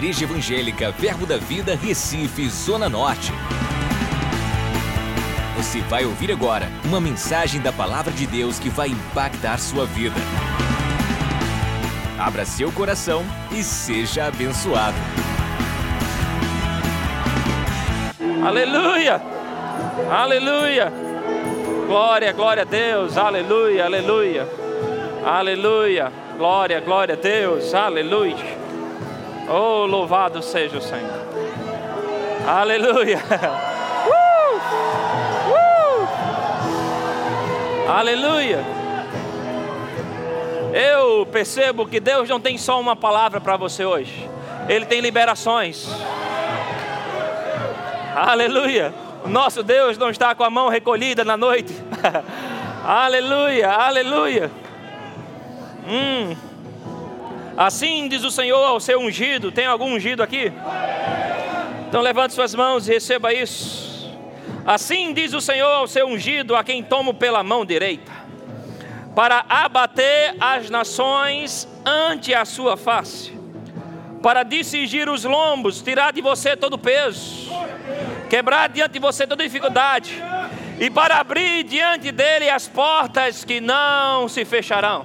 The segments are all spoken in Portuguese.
Igreja Evangélica Verbo da Vida, Recife, Zona Norte. Você vai ouvir agora uma mensagem da Palavra de Deus que vai impactar sua vida. Abra seu coração e seja abençoado. Aleluia! Aleluia! Glória, glória a Deus! Aleluia, aleluia! Aleluia! Glória, glória a Deus! Aleluia! Oh, louvado seja o Senhor! Aleluia! Uh! Uh! Aleluia! Eu percebo que Deus não tem só uma palavra para você hoje, Ele tem liberações. Aleluia. Nosso Deus não está com a mão recolhida na noite. aleluia, aleluia. Hum. Assim diz o Senhor ao seu ungido. Tem algum ungido aqui? Então levante suas mãos e receba isso. Assim diz o Senhor ao seu ungido, a quem tomo pela mão direita, para abater as nações ante a sua face, para discigir os lombos, tirar de você todo o peso quebrar diante de você toda dificuldade, e para abrir diante dele as portas que não se fecharão.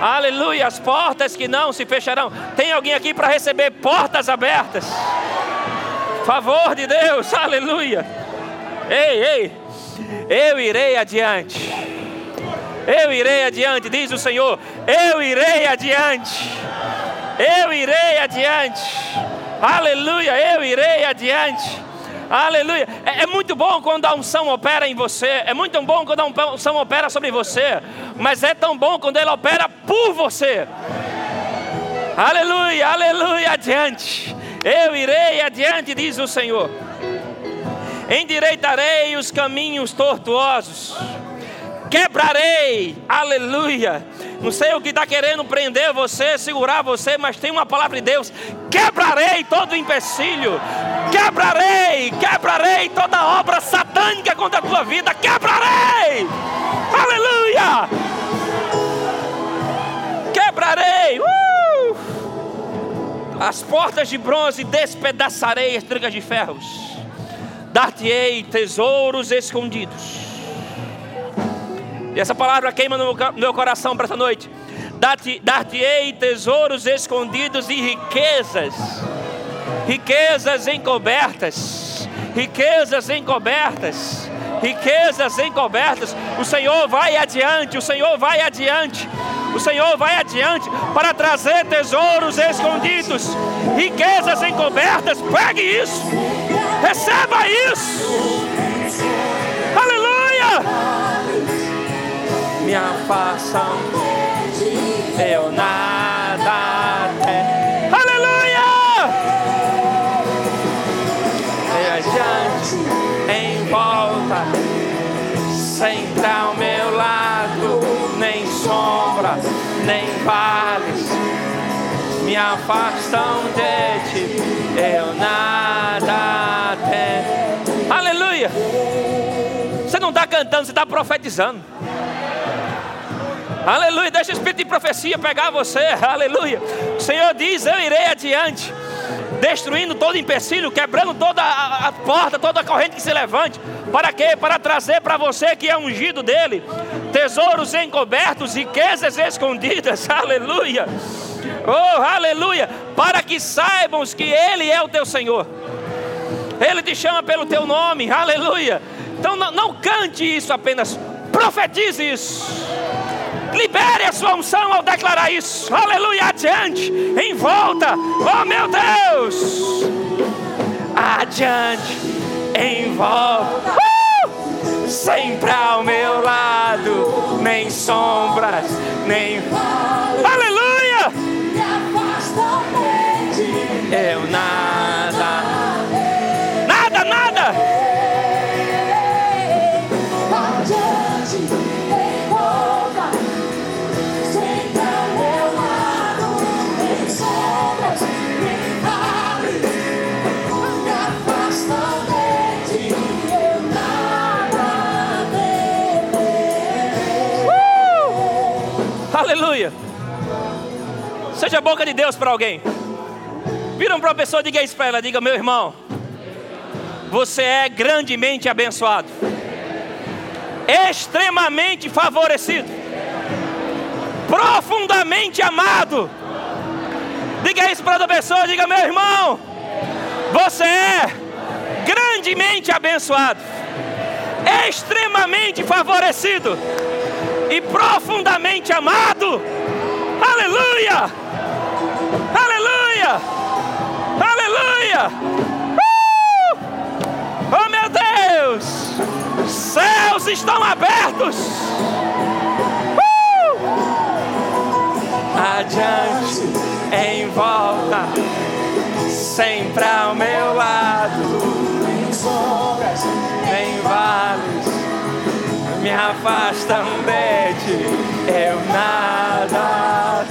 Aleluia, as portas que não se fecharão. Tem alguém aqui para receber portas abertas? Favor de Deus, aleluia. Ei, ei, eu irei adiante. Eu irei adiante, diz o Senhor. Eu irei adiante. Eu irei adiante. Aleluia, eu irei adiante. Aleluia. É, é, muito bom quando a unção opera em você. É muito bom quando a unção opera sobre você. Mas é tão bom quando ela opera por você. Aleluia, aleluia. Adiante. Eu irei adiante, diz o Senhor. Endireitarei os caminhos tortuosos quebrarei, aleluia. Não sei o que está querendo prender você, segurar você, mas tem uma palavra de Deus: quebrarei todo empecilho, quebrarei, quebrarei toda obra satânica contra a tua vida, quebrarei, aleluia, quebrarei, uh! as portas de bronze despedaçarei as trigas de ferros, dar-te-ei tesouros escondidos e essa palavra queima no meu coração para esta noite. Dar-te-ei tesouros escondidos e riquezas, riquezas encobertas, riquezas encobertas, riquezas encobertas. O Senhor vai adiante, o Senhor vai adiante, o Senhor vai adiante para trazer tesouros escondidos, riquezas encobertas. Pegue isso, receba isso. Aleluia! Me afastam, eu nada tenho. Aleluia! E adiante, em volta, sempre ao meu lado, nem sombra, nem vales me afastam de ti, eu nada tenho. Aleluia! Está cantando, você está profetizando. Aleluia. Deixa o espírito de profecia pegar você. Aleluia. O Senhor diz: Eu irei adiante, destruindo todo empecilho, quebrando toda a, a porta, toda a corrente que se levante. Para quê? Para trazer para você que é ungido dele tesouros encobertos, riquezas escondidas. Aleluia. Oh, aleluia. Para que saibam que Ele é o teu Senhor. Ele te chama pelo teu nome. Aleluia. Então não, não cante isso apenas, profetize isso. Libere a sua unção ao declarar isso. Aleluia, adiante, em volta. Oh meu Deus! Adiante, em volta. Uh! Sempre ao meu lado, nem sombras, nem. Aleluia! Eu nada, Aleluia. Seja boca de Deus para alguém. Viram para uma pessoa, diga isso para ela, diga, meu irmão, você é grandemente abençoado, extremamente favorecido, profundamente amado. Diga isso para outra pessoa, diga, meu irmão, você é grandemente abençoado, extremamente favorecido e profundamente amado. Aleluia! Aleluia! Aleluia! Uh! Oh meu Deus! Céus estão abertos! Uh! Adiante, em volta, sempre ao meu lado. Em vales, me afastam de ti, eu nada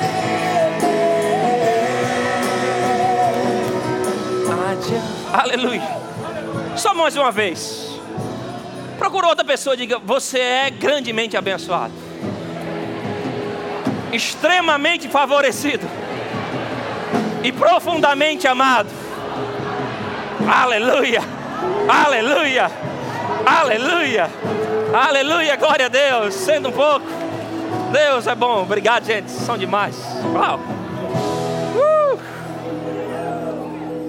Aleluia. Só mais uma vez. Procura outra pessoa e diga: Você é grandemente abençoado, extremamente favorecido e profundamente amado. Aleluia. Aleluia. Aleluia. Aleluia. Glória a Deus. Sendo um pouco. Deus é bom. Obrigado, gente. São demais. Uau. Uh.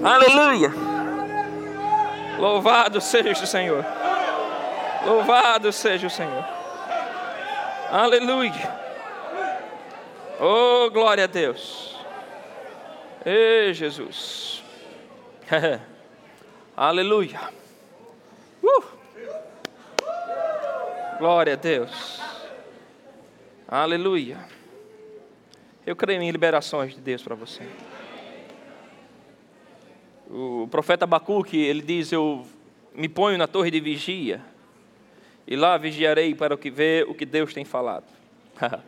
Aleluia. Louvado seja o Senhor. Louvado seja o Senhor. Aleluia. Oh, glória a Deus. Ei, Jesus. Aleluia. Uh. Glória a Deus. Aleluia. Eu creio em liberações de Deus para você. O profeta Abacuque, ele diz: Eu me ponho na torre de vigia, e lá vigiarei para o que ver o que Deus tem falado.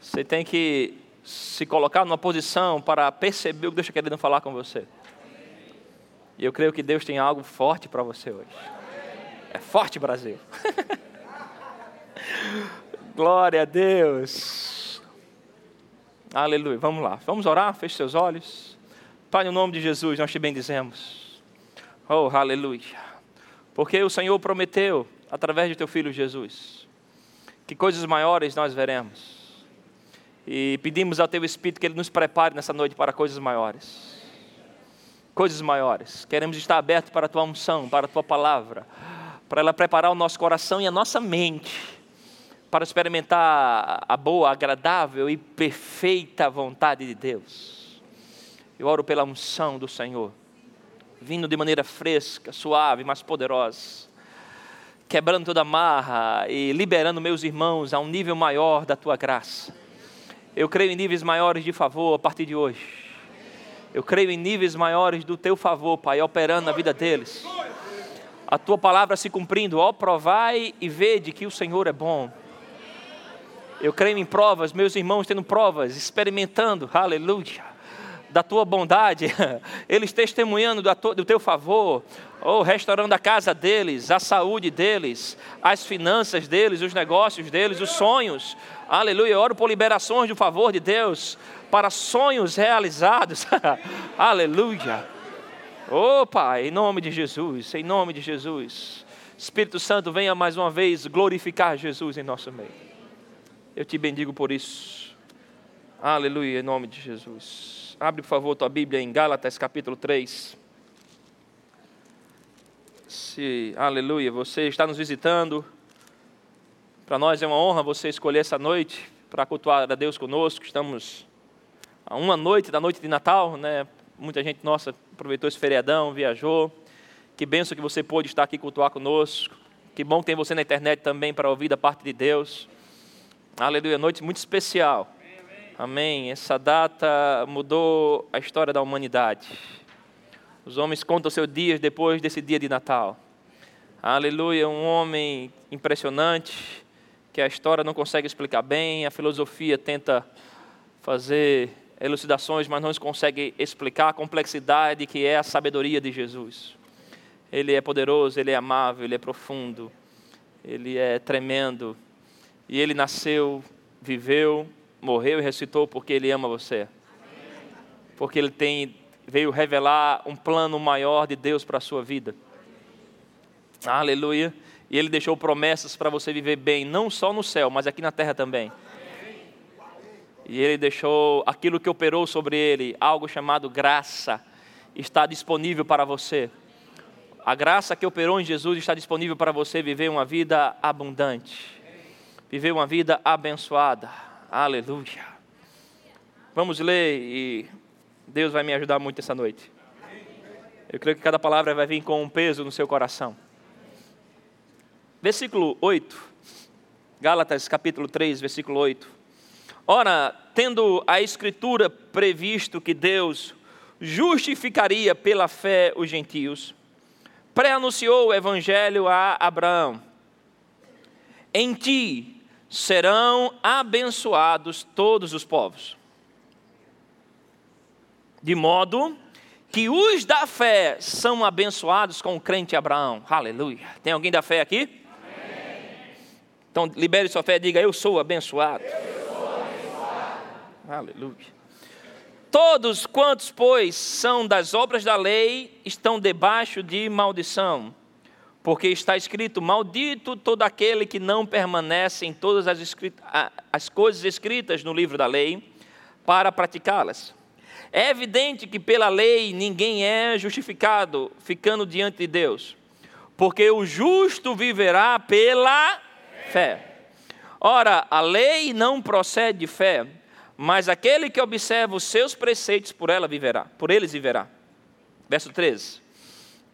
você tem que se colocar numa posição para perceber o que Deus está querendo falar com você. E eu creio que Deus tem algo forte para você hoje. É forte, Brasil. Glória a Deus. Aleluia. Vamos lá. Vamos orar. Feche seus olhos. Pai, no nome de Jesus, nós te bendizemos. Oh, aleluia. Porque o Senhor prometeu, através de teu filho Jesus, que coisas maiores nós veremos. E pedimos ao teu Espírito que ele nos prepare nessa noite para coisas maiores. Coisas maiores. Queremos estar abertos para a tua unção, para a tua palavra, para ela preparar o nosso coração e a nossa mente para experimentar a boa, agradável e perfeita vontade de Deus. Eu oro pela unção do Senhor, vindo de maneira fresca, suave, mas poderosa, quebrando toda marra e liberando meus irmãos a um nível maior da tua graça. Eu creio em níveis maiores de favor a partir de hoje. Eu creio em níveis maiores do teu favor, Pai, operando na vida deles. A tua palavra se cumprindo, ó, provai e vede que o Senhor é bom. Eu creio em provas, meus irmãos tendo provas, experimentando, aleluia da tua bondade, eles testemunhando do teu favor, ou restaurando a casa deles, a saúde deles, as finanças deles, os negócios deles, os sonhos. Aleluia. Eu oro por liberações do favor de Deus para sonhos realizados. Aleluia. Oh Pai, em nome de Jesus, em nome de Jesus. Espírito Santo, venha mais uma vez glorificar Jesus em nosso meio. Eu te bendigo por isso. Aleluia, em nome de Jesus. Abre, por favor, tua Bíblia em Gálatas capítulo 3. Se, aleluia, você está nos visitando. Para nós é uma honra você escolher essa noite para cultuar a Deus conosco. Estamos a uma noite da noite de Natal, né? Muita gente nossa aproveitou esse feriadão, viajou. Que benção que você pôde estar aqui cultuar conosco. Que bom ter você na internet também para ouvir da parte de Deus. Aleluia, noite muito especial. Amém. Essa data mudou a história da humanidade. Os homens contam seus dias depois desse dia de Natal. Aleluia, um homem impressionante que a história não consegue explicar bem, a filosofia tenta fazer elucidações, mas não consegue explicar a complexidade que é a sabedoria de Jesus. Ele é poderoso, ele é amável, ele é profundo, ele é tremendo. E ele nasceu, viveu, morreu e ressuscitou porque Ele ama você. Porque Ele tem veio revelar um plano maior de Deus para a sua vida. Aleluia. E Ele deixou promessas para você viver bem, não só no céu, mas aqui na terra também. E Ele deixou aquilo que operou sobre Ele, algo chamado graça, está disponível para você. A graça que operou em Jesus está disponível para você viver uma vida abundante, viver uma vida abençoada. Aleluia. Vamos ler e Deus vai me ajudar muito essa noite. Eu creio que cada palavra vai vir com um peso no seu coração. Versículo 8, Gálatas capítulo 3, versículo 8. Ora, tendo a Escritura previsto que Deus justificaria pela fé os gentios, pré-anunciou o Evangelho a Abraão: Em ti serão abençoados todos os povos. De modo que os da fé são abençoados com o crente Abraão. Aleluia. Tem alguém da fé aqui? Então, libere sua fé e diga: Eu sou abençoado. Eu sou abençoado. Aleluia. Todos quantos, pois, são das obras da lei, estão debaixo de maldição. Porque está escrito: Maldito todo aquele que não permanece em todas as, as coisas escritas no livro da lei, para praticá-las. É evidente que pela lei ninguém é justificado ficando diante de Deus, porque o justo viverá pela fé. Ora, a lei não procede de fé, mas aquele que observa os seus preceitos por ela viverá, por eles viverá. Verso 13.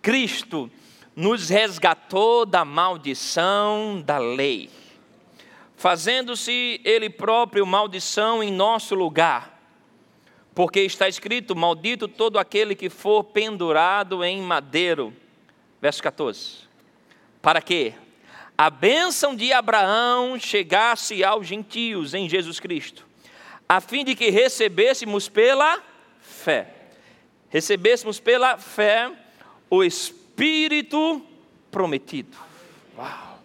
Cristo nos resgatou da maldição da lei, fazendo-se ele próprio maldição em nosso lugar. Porque está escrito: Maldito todo aquele que for pendurado em madeiro. Verso 14. Para quê? a bênção de Abraão chegasse aos gentios em Jesus Cristo, a fim de que recebêssemos pela fé, recebêssemos pela fé o Espírito prometido. Uau!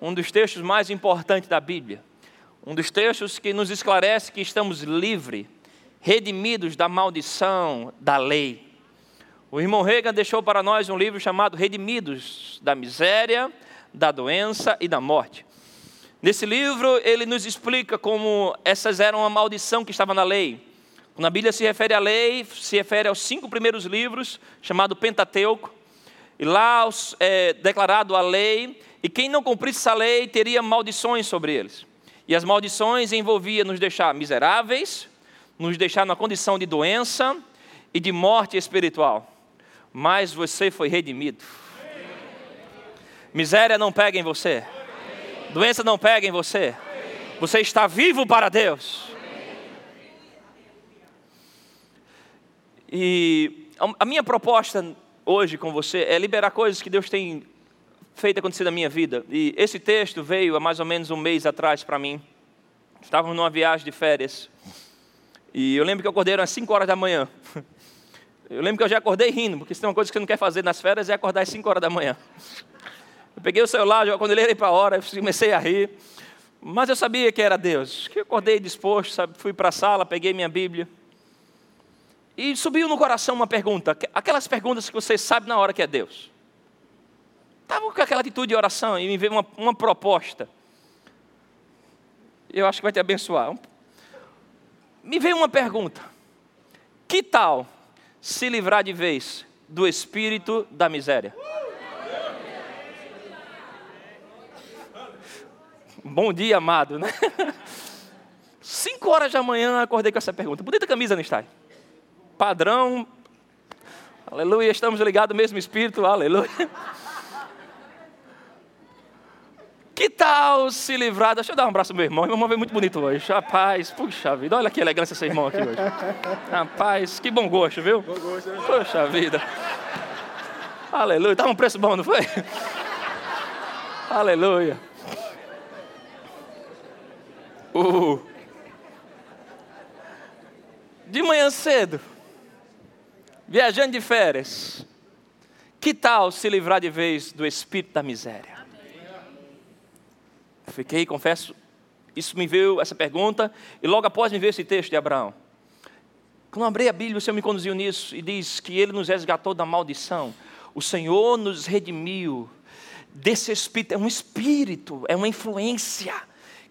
Um dos textos mais importantes da Bíblia, um dos textos que nos esclarece que estamos livres, redimidos da maldição da lei. O irmão Reagan deixou para nós um livro chamado Redimidos da Miséria da doença e da morte. Nesse livro, ele nos explica como essas eram uma maldição que estava na lei. Quando a Bíblia se refere à lei, se refere aos cinco primeiros livros, chamado Pentateuco, e lá é declarado a lei, e quem não cumprisse essa lei teria maldições sobre eles. E as maldições envolviam nos deixar miseráveis, nos deixar na condição de doença e de morte espiritual. Mas você foi redimido. Miséria não pega em você. Doença não pega em você. Você está vivo para Deus. E a minha proposta hoje com você é liberar coisas que Deus tem feito acontecer na minha vida. E esse texto veio há mais ou menos um mês atrás para mim. Estávamos numa viagem de férias. E eu lembro que eu acordei às 5 horas da manhã. Eu lembro que eu já acordei rindo, porque se tem uma coisa que você não quer fazer nas férias é acordar às 5 horas da manhã. Eu peguei o celular, quando ele era para a hora, eu comecei a rir. Mas eu sabia que era Deus. Que eu acordei disposto, sabe? fui para a sala, peguei minha Bíblia. E subiu no coração uma pergunta, aquelas perguntas que você sabe na hora que é Deus. Estava com aquela atitude de oração e me veio uma, uma proposta. Eu acho que vai te abençoar. Me veio uma pergunta: que tal se livrar de vez do espírito da miséria? Bom dia, amado, né? Cinco horas da manhã acordei com essa pergunta. Bonita camisa, não está? Padrão. Aleluia, estamos ligados mesmo espírito, aleluia. Que tal se livrar? Deixa eu dar um abraço ao meu irmão. Meu irmão veio muito bonito hoje. Rapaz, puxa vida, olha que elegância esse irmão aqui hoje. Rapaz, que bom gosto, viu? Bom gosto, né? Puxa vida. Aleluia, estava um preço bom, não foi? Aleluia. Uh. De manhã cedo, viajando de férias, que tal se livrar de vez do espírito da miséria? Fiquei, confesso, isso me veio essa pergunta, e logo após me veio esse texto de Abraão. Quando abri a Bíblia, o Senhor me conduziu nisso e diz que Ele nos resgatou da maldição. O Senhor nos redimiu desse espírito. É um espírito, é uma influência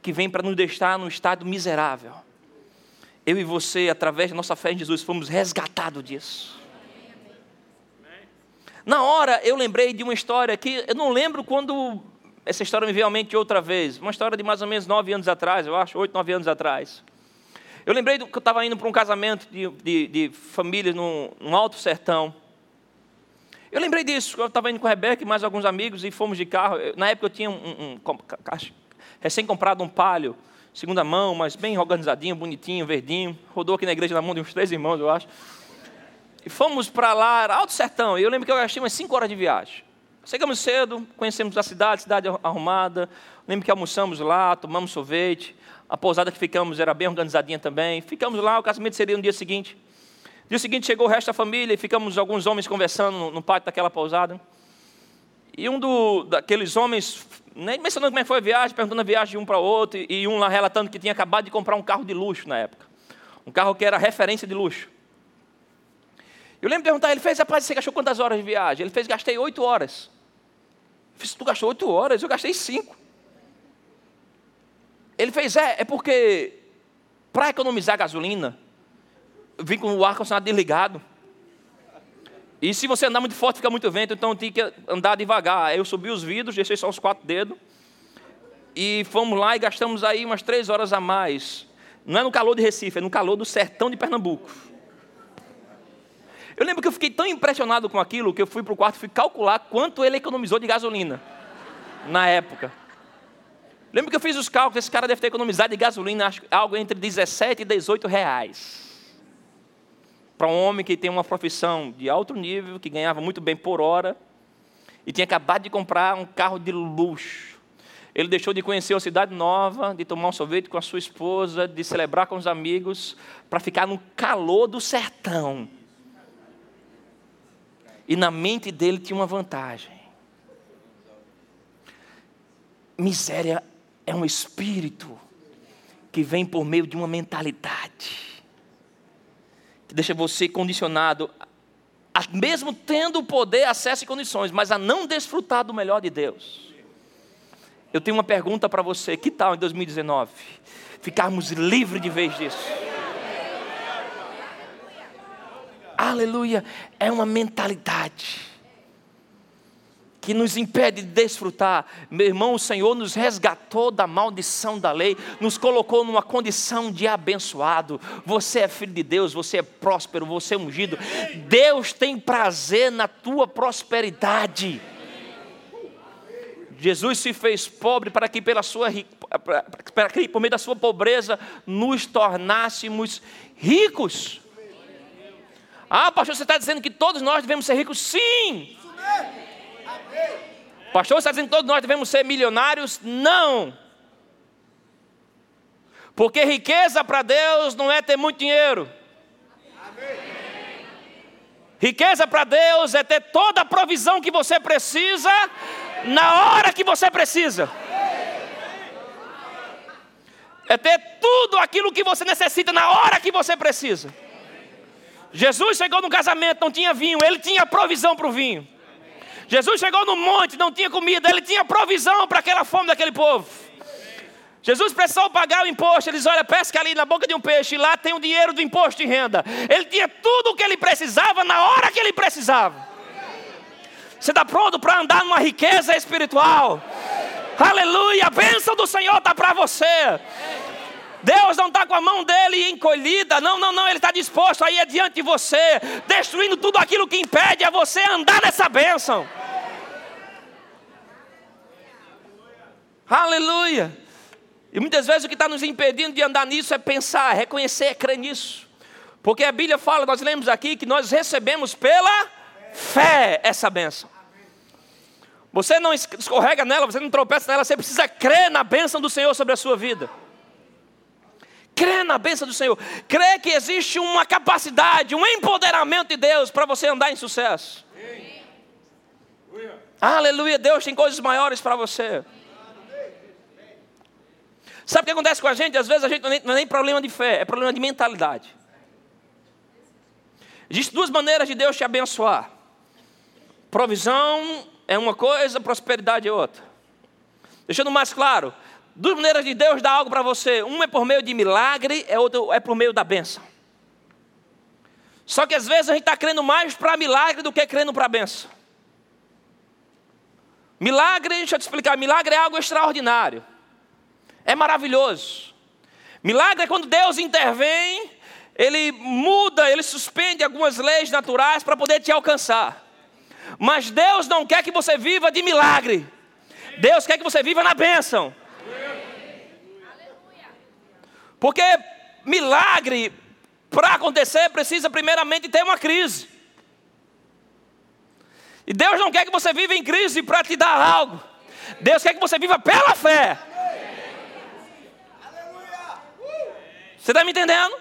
que vem para nos deixar num estado miserável. Eu e você, através da nossa fé em Jesus, fomos resgatados disso. Na hora eu lembrei de uma história que eu não lembro quando essa história me veio à mente outra vez. Uma história de mais ou menos nove anos atrás, eu acho, oito, nove anos atrás. Eu lembrei que eu estava indo para um casamento de, de, de famílias num, num alto sertão. Eu lembrei disso, eu estava indo com a Rebeca e mais alguns amigos e fomos de carro. Na época eu tinha um, um, um recém comprado um palio, segunda mão, mas bem organizadinho, bonitinho, verdinho. Rodou aqui na igreja na mão de uns três irmãos, eu acho. E fomos para lá, Alto Sertão. E eu lembro que eu gastei umas 5 horas de viagem. Chegamos cedo, conhecemos a cidade, cidade arrumada. Lembro que almoçamos lá, tomamos sorvete. A pousada que ficamos era bem organizadinha também. Ficamos lá, o casamento seria no dia seguinte. No dia seguinte chegou o resto da família e ficamos alguns homens conversando no, no pátio daquela pousada. E um do, daqueles homens, nem mencionando como é foi a viagem, perguntando a viagem de um para o outro, e um lá relatando que tinha acabado de comprar um carro de luxo na época. Um carro que era referência de luxo. Eu lembro de perguntar, ele fez, rapaz, você gastou quantas horas de viagem? Ele fez, gastei oito horas. Eu fiz, tu gastou oito horas? Eu gastei cinco. Ele fez, é, é porque para economizar gasolina, vim com o ar-condicionado desligado. E se você andar muito forte, fica muito vento, então tinha que andar devagar. Aí eu subi os vidros, deixei só os quatro dedos. E fomos lá e gastamos aí umas três horas a mais. Não é no calor de Recife, é no calor do sertão de Pernambuco. Eu lembro que eu fiquei tão impressionado com aquilo que eu fui para o quarto e fui calcular quanto ele economizou de gasolina na época. Lembro que eu fiz os cálculos, esse cara deve ter economizado de gasolina acho, algo entre 17 e 18 reais. Para um homem que tem uma profissão de alto nível, que ganhava muito bem por hora, e tinha acabado de comprar um carro de luxo. Ele deixou de conhecer uma cidade nova, de tomar um sorvete com a sua esposa, de celebrar com os amigos, para ficar no calor do sertão e na mente dele tinha uma vantagem. Miséria é um espírito que vem por meio de uma mentalidade, deixa você condicionado, a, mesmo tendo poder, acesso e condições, mas a não desfrutar do melhor de Deus. Eu tenho uma pergunta para você: que tal em 2019 ficarmos livres de vez disso? aleluia, é uma mentalidade que nos impede de desfrutar. Meu irmão, o Senhor nos resgatou da maldição da lei, nos colocou numa condição de abençoado. Você é filho de Deus, você é próspero, você é ungido. Deus tem prazer na tua prosperidade. Jesus se fez pobre para que pela sua para que por meio da sua pobreza nos tornássemos ricos. Ah, pastor, você está dizendo que todos nós devemos ser ricos? Sim! Pastor, você está dizendo que todos nós devemos ser milionários? Não! Porque riqueza para Deus não é ter muito dinheiro. Riqueza para Deus é ter toda a provisão que você precisa na hora que você precisa. É ter tudo aquilo que você necessita na hora que você precisa. Jesus chegou no casamento, não tinha vinho, ele tinha provisão para o vinho. Jesus chegou no monte, não tinha comida, ele tinha provisão para aquela fome daquele povo. Jesus precisou pagar o imposto. Ele diz: Olha, pesca ali na boca de um peixe, lá tem o dinheiro do imposto de renda. Ele tinha tudo o que ele precisava na hora que ele precisava. Você está pronto para andar numa riqueza espiritual? Aleluia! A bênção do Senhor está para você. Deus não está com a mão dele encolhida, não, não, não, ele está disposto a ir adiante de você, destruindo tudo aquilo que impede a você andar nessa bênção. Aleluia. E muitas vezes o que está nos impedindo de andar nisso é pensar, reconhecer, é crer nisso. Porque a Bíblia fala, nós lemos aqui, que nós recebemos pela fé essa bênção. Você não escorrega nela, você não tropeça nela, você precisa crer na bênção do Senhor sobre a sua vida. Crê na bênção do Senhor. Crê que existe uma capacidade, um empoderamento de Deus para você andar em sucesso. Aleluia, Deus tem coisas maiores para você. Sabe o que acontece com a gente? Às vezes a gente não é nem problema de fé, é problema de mentalidade. Existem duas maneiras de Deus te abençoar. Provisão é uma coisa, prosperidade é outra. Deixando mais claro, duas maneiras de Deus dar algo para você. Uma é por meio de milagre, é outra é por meio da bênção. Só que às vezes a gente está crendo mais para milagre do que crendo para bênção. Milagre, deixa eu te explicar, milagre é algo extraordinário. É maravilhoso. Milagre é quando Deus intervém, Ele muda, Ele suspende algumas leis naturais para poder te alcançar. Mas Deus não quer que você viva de milagre. Deus quer que você viva na bênção. Porque milagre, para acontecer, precisa primeiramente ter uma crise. E Deus não quer que você viva em crise para te dar algo. Deus quer que você viva pela fé. Você está me entendendo?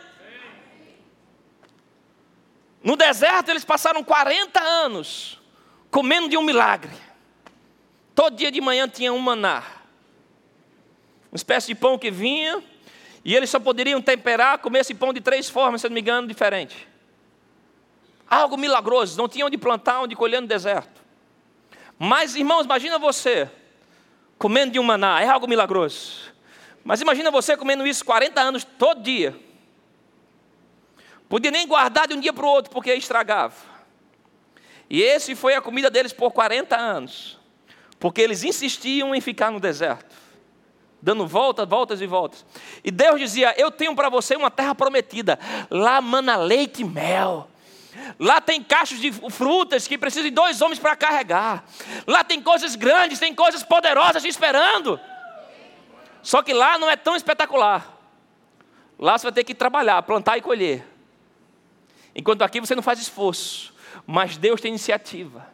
No deserto eles passaram 40 anos comendo de um milagre. Todo dia de manhã tinha um maná. Uma espécie de pão que vinha, e eles só poderiam temperar, comer esse pão de três formas, se não me engano, diferentes. Algo milagroso, não tinha onde plantar, onde colher no deserto. Mas, irmãos, imagina você comendo de um maná, é algo milagroso. Mas imagina você comendo isso 40 anos, todo dia. Podia nem guardar de um dia para o outro, porque estragava. E esse foi a comida deles por 40 anos. Porque eles insistiam em ficar no deserto. Dando voltas, voltas e voltas. E Deus dizia: Eu tenho para você uma terra prometida. Lá mana leite e mel. Lá tem cachos de frutas que precisam de dois homens para carregar. Lá tem coisas grandes, tem coisas poderosas te esperando. Só que lá não é tão espetacular. Lá você vai ter que trabalhar, plantar e colher. Enquanto aqui você não faz esforço mas Deus tem iniciativa.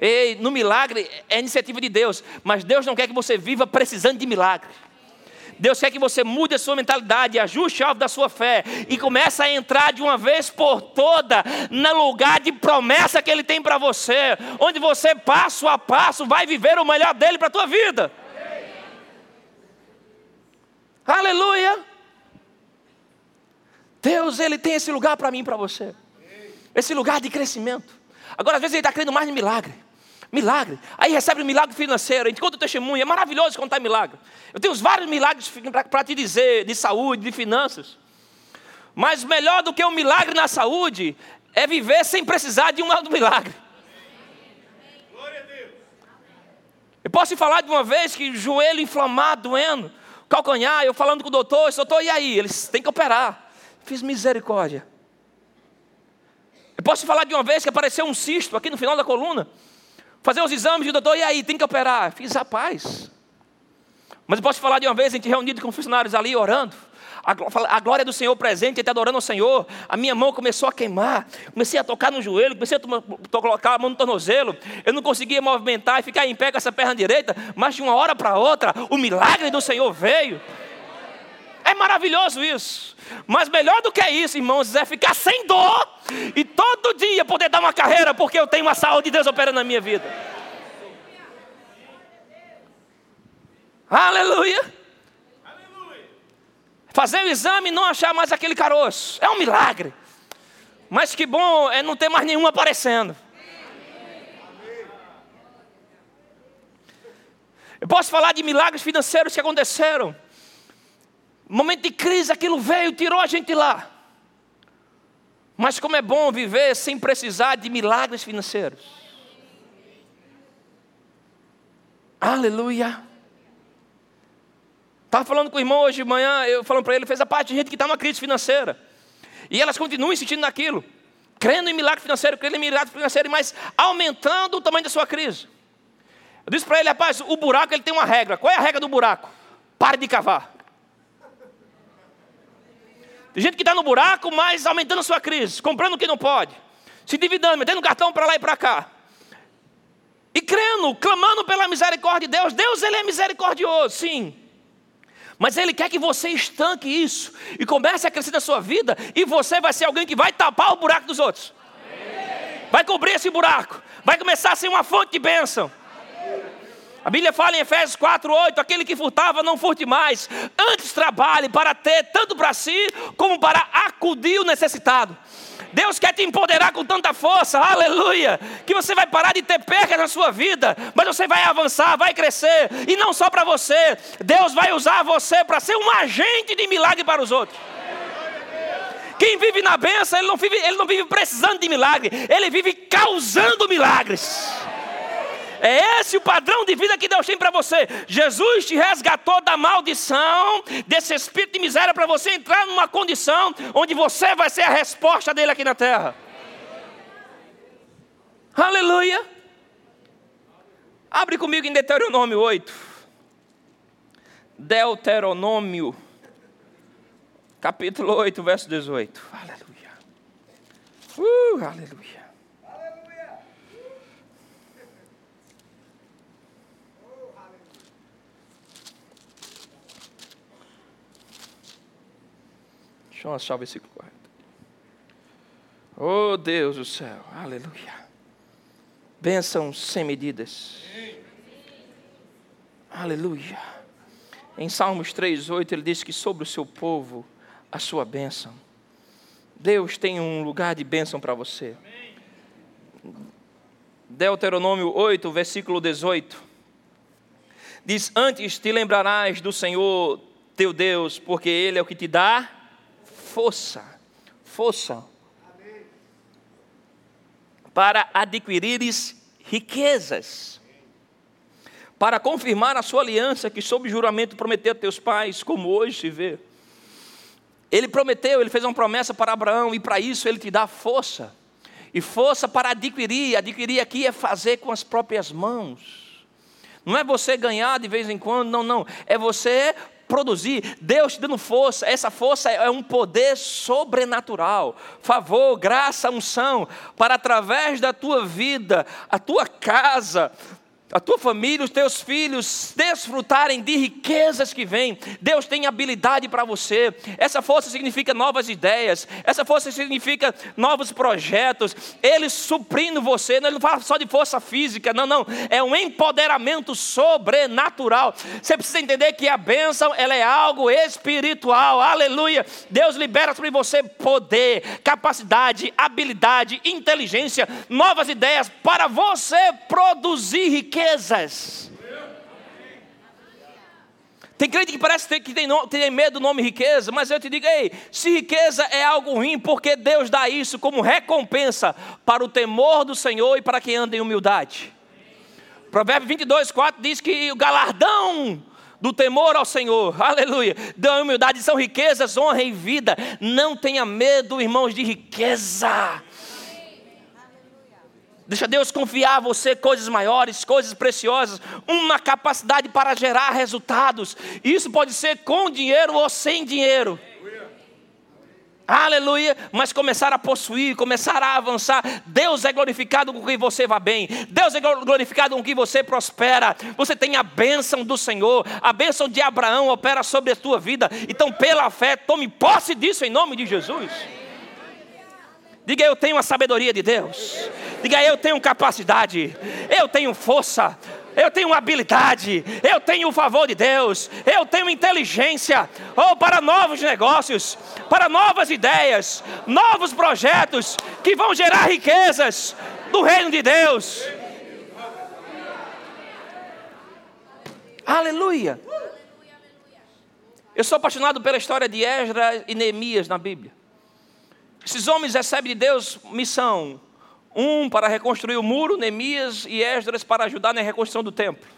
Ei, no milagre é iniciativa de Deus, mas Deus não quer que você viva precisando de milagre. Deus quer que você mude a sua mentalidade, ajuste o alvo da sua fé e comece a entrar de uma vez por toda no lugar de promessa que Ele tem para você, onde você passo a passo vai viver o melhor dele para a tua vida. Aleluia! Deus, Ele tem esse lugar para mim e para você esse lugar de crescimento. Agora, às vezes, ele está crendo mais em milagre. Milagre. Aí recebe um milagre financeiro. A gente conta o testemunho. É maravilhoso contar milagre. Eu tenho vários milagres para te dizer, de saúde, de finanças. Mas melhor do que um milagre na saúde é viver sem precisar de um milagre. Eu posso te falar de uma vez que joelho inflamado, doendo, calcanhar, eu falando com o doutor, doutor, e aí? Eles têm que operar. Fiz misericórdia. Eu posso falar de uma vez que apareceu um cisto aqui no final da coluna. Fazer os exames e o doutor, e aí, tem que operar. Fiz a paz. Mas eu posso falar de uma vez, a gente reunido com funcionários ali orando. A glória do Senhor presente, ele está adorando ao Senhor. A minha mão começou a queimar. Comecei a tocar no joelho, comecei a colocar a mão no tornozelo. Eu não conseguia movimentar e ficar em pé com essa perna direita. Mas de uma hora para outra, o milagre do Senhor veio. É maravilhoso isso. Mas melhor do que isso, irmãos, é ficar sem dor e todo dia poder dar uma carreira porque eu tenho uma saúde de Deus operando na minha vida. Aleluia. Fazer o exame e não achar mais aquele caroço. É um milagre. Mas que bom é não ter mais nenhum aparecendo. Eu posso falar de milagres financeiros que aconteceram momento de crise, aquilo veio, tirou a gente lá. Mas como é bom viver sem precisar de milagres financeiros. Aleluia. Estava falando com o irmão hoje de manhã, eu falando para ele, fez a parte de gente que está numa crise financeira. E elas continuam insistindo naquilo, crendo em milagre financeiro, crendo em milagre financeiro, mas aumentando o tamanho da sua crise. Eu disse para ele, rapaz, o buraco ele tem uma regra. Qual é a regra do buraco? Pare de cavar. Tem gente que está no buraco, mas aumentando a sua crise, comprando o que não pode, se dividando, metendo cartão para lá e para cá. E crendo, clamando pela misericórdia de Deus. Deus, Ele é misericordioso, sim. Mas Ele quer que você estanque isso e comece a crescer na sua vida, e você vai ser alguém que vai tapar o buraco dos outros. Vai cobrir esse buraco, vai começar a ser uma fonte de bênção. A Bíblia fala em Efésios 4:8, aquele que furtava não furte mais, antes trabalhe para ter tanto para si como para acudir o necessitado. Deus quer te empoderar com tanta força, aleluia, que você vai parar de ter percas na sua vida, mas você vai avançar, vai crescer, e não só para você, Deus vai usar você para ser um agente de milagre para os outros. Quem vive na benção, ele não vive, ele não vive precisando de milagre, ele vive causando milagres. É esse o padrão de vida que Deus tem para você. Jesus te resgatou da maldição, desse espírito de miséria, para você entrar numa condição onde você vai ser a resposta dele aqui na terra. Aleluia. Abre comigo em Deuteronômio 8. Deuteronômio, capítulo 8, verso 18. Aleluia. Uh, aleluia. Deixa eu achar o versículo correto. Oh Deus do céu, aleluia. Bênçãos sem medidas. Aleluia. Em Salmos 3,8 ele diz que sobre o seu povo a sua bênção. Deus tem um lugar de bênção para você. Deuteronômio 8, versículo 18. Diz: Antes te lembrarás do Senhor teu Deus, porque Ele é o que te dá força, força, para adquirires riquezas, para confirmar a sua aliança que, sob juramento, prometeu a teus pais, como hoje se vê. Ele prometeu, ele fez uma promessa para Abraão, e para isso ele te dá força. E força para adquirir, adquirir aqui é fazer com as próprias mãos. Não é você ganhar de vez em quando, não, não. É você produzir, Deus te dando força, essa força é um poder sobrenatural, favor, graça, unção, para através da tua vida, a tua casa, a tua família, os teus filhos desfrutarem de riquezas que vêm. Deus tem habilidade para você. Essa força significa novas ideias, essa força significa novos projetos. Ele suprindo você, ele não fala só de força física, não, não. É um empoderamento sobrenatural. Você precisa entender que a bênção ela é algo espiritual. Aleluia. Deus libera sobre você poder, capacidade, habilidade, inteligência, novas ideias para você produzir riqueza riquezas. Tem crente que parece que tem, tem medo do nome riqueza, mas eu te digo, ei, se riqueza é algo ruim, porque Deus dá isso como recompensa para o temor do Senhor e para quem anda em humildade. Provérbio 22, 4 diz que o galardão do temor ao Senhor, aleluia, da humildade são riquezas, honra e vida. Não tenha medo, irmãos, de riqueza. Deixa Deus confiar a você coisas maiores, coisas preciosas, uma capacidade para gerar resultados. Isso pode ser com dinheiro ou sem dinheiro. Aleluia, mas começar a possuir, começar a avançar. Deus é glorificado com que você vá bem. Deus é glorificado com que você prospera. Você tem a bênção do Senhor. A bênção de Abraão opera sobre a tua vida. Então, pela fé, tome posse disso em nome de Jesus. Diga eu tenho a sabedoria de Deus. Diga eu tenho capacidade. Eu tenho força. Eu tenho habilidade, eu tenho o favor de Deus, eu tenho inteligência, ou oh, para novos negócios, para novas ideias, novos projetos que vão gerar riquezas do reino de Deus. Aleluia. Eu sou apaixonado pela história de Esdras e Neemias na Bíblia. Esses homens recebem de Deus missão. Um para reconstruir o muro, Neemias e Esdras para ajudar na reconstrução do templo.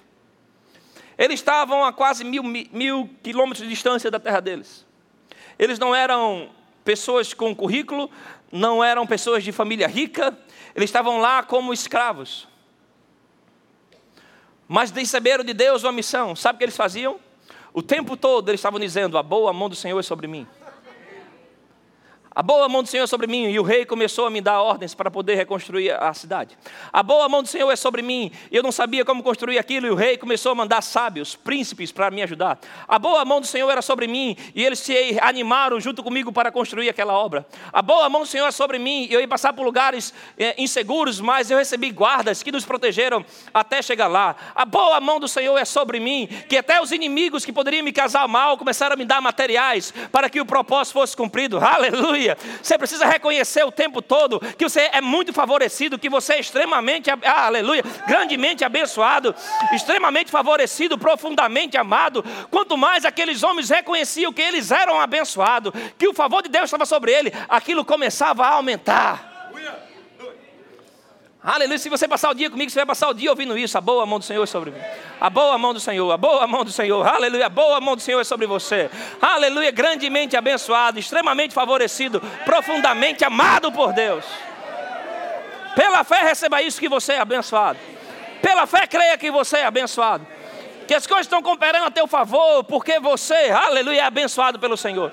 Eles estavam a quase mil, mil quilômetros de distância da terra deles. Eles não eram pessoas com currículo, não eram pessoas de família rica, eles estavam lá como escravos. Mas receberam de Deus uma missão. Sabe o que eles faziam? O tempo todo eles estavam dizendo: A boa mão do Senhor é sobre mim. A boa mão do Senhor é sobre mim, e o rei começou a me dar ordens para poder reconstruir a cidade. A boa mão do Senhor é sobre mim, e eu não sabia como construir aquilo, e o rei começou a mandar sábios, príncipes para me ajudar. A boa mão do Senhor era sobre mim, e eles se animaram junto comigo para construir aquela obra. A boa mão do Senhor é sobre mim, e eu ia passar por lugares é, inseguros, mas eu recebi guardas que nos protegeram até chegar lá. A boa mão do Senhor é sobre mim, que até os inimigos que poderiam me casar mal começaram a me dar materiais para que o propósito fosse cumprido. Aleluia! Aleluia. Você precisa reconhecer o tempo todo que você é muito favorecido, que você é extremamente, ah, aleluia, grandemente abençoado, extremamente favorecido, profundamente amado. Quanto mais aqueles homens reconheciam que eles eram abençoados, que o favor de Deus estava sobre ele, aquilo começava a aumentar. Aleluia. Se você passar o dia comigo, você vai passar o dia ouvindo isso. A boa mão do Senhor é sobre mim. A boa mão do Senhor, a boa mão do Senhor. Aleluia. A boa mão do Senhor é sobre você. Aleluia. Grandemente abençoado, extremamente favorecido, profundamente amado por Deus. Pela fé, receba isso que você é abençoado. Pela fé, creia que você é abençoado. Que as coisas estão cooperando a teu favor, porque você, aleluia, é abençoado pelo Senhor.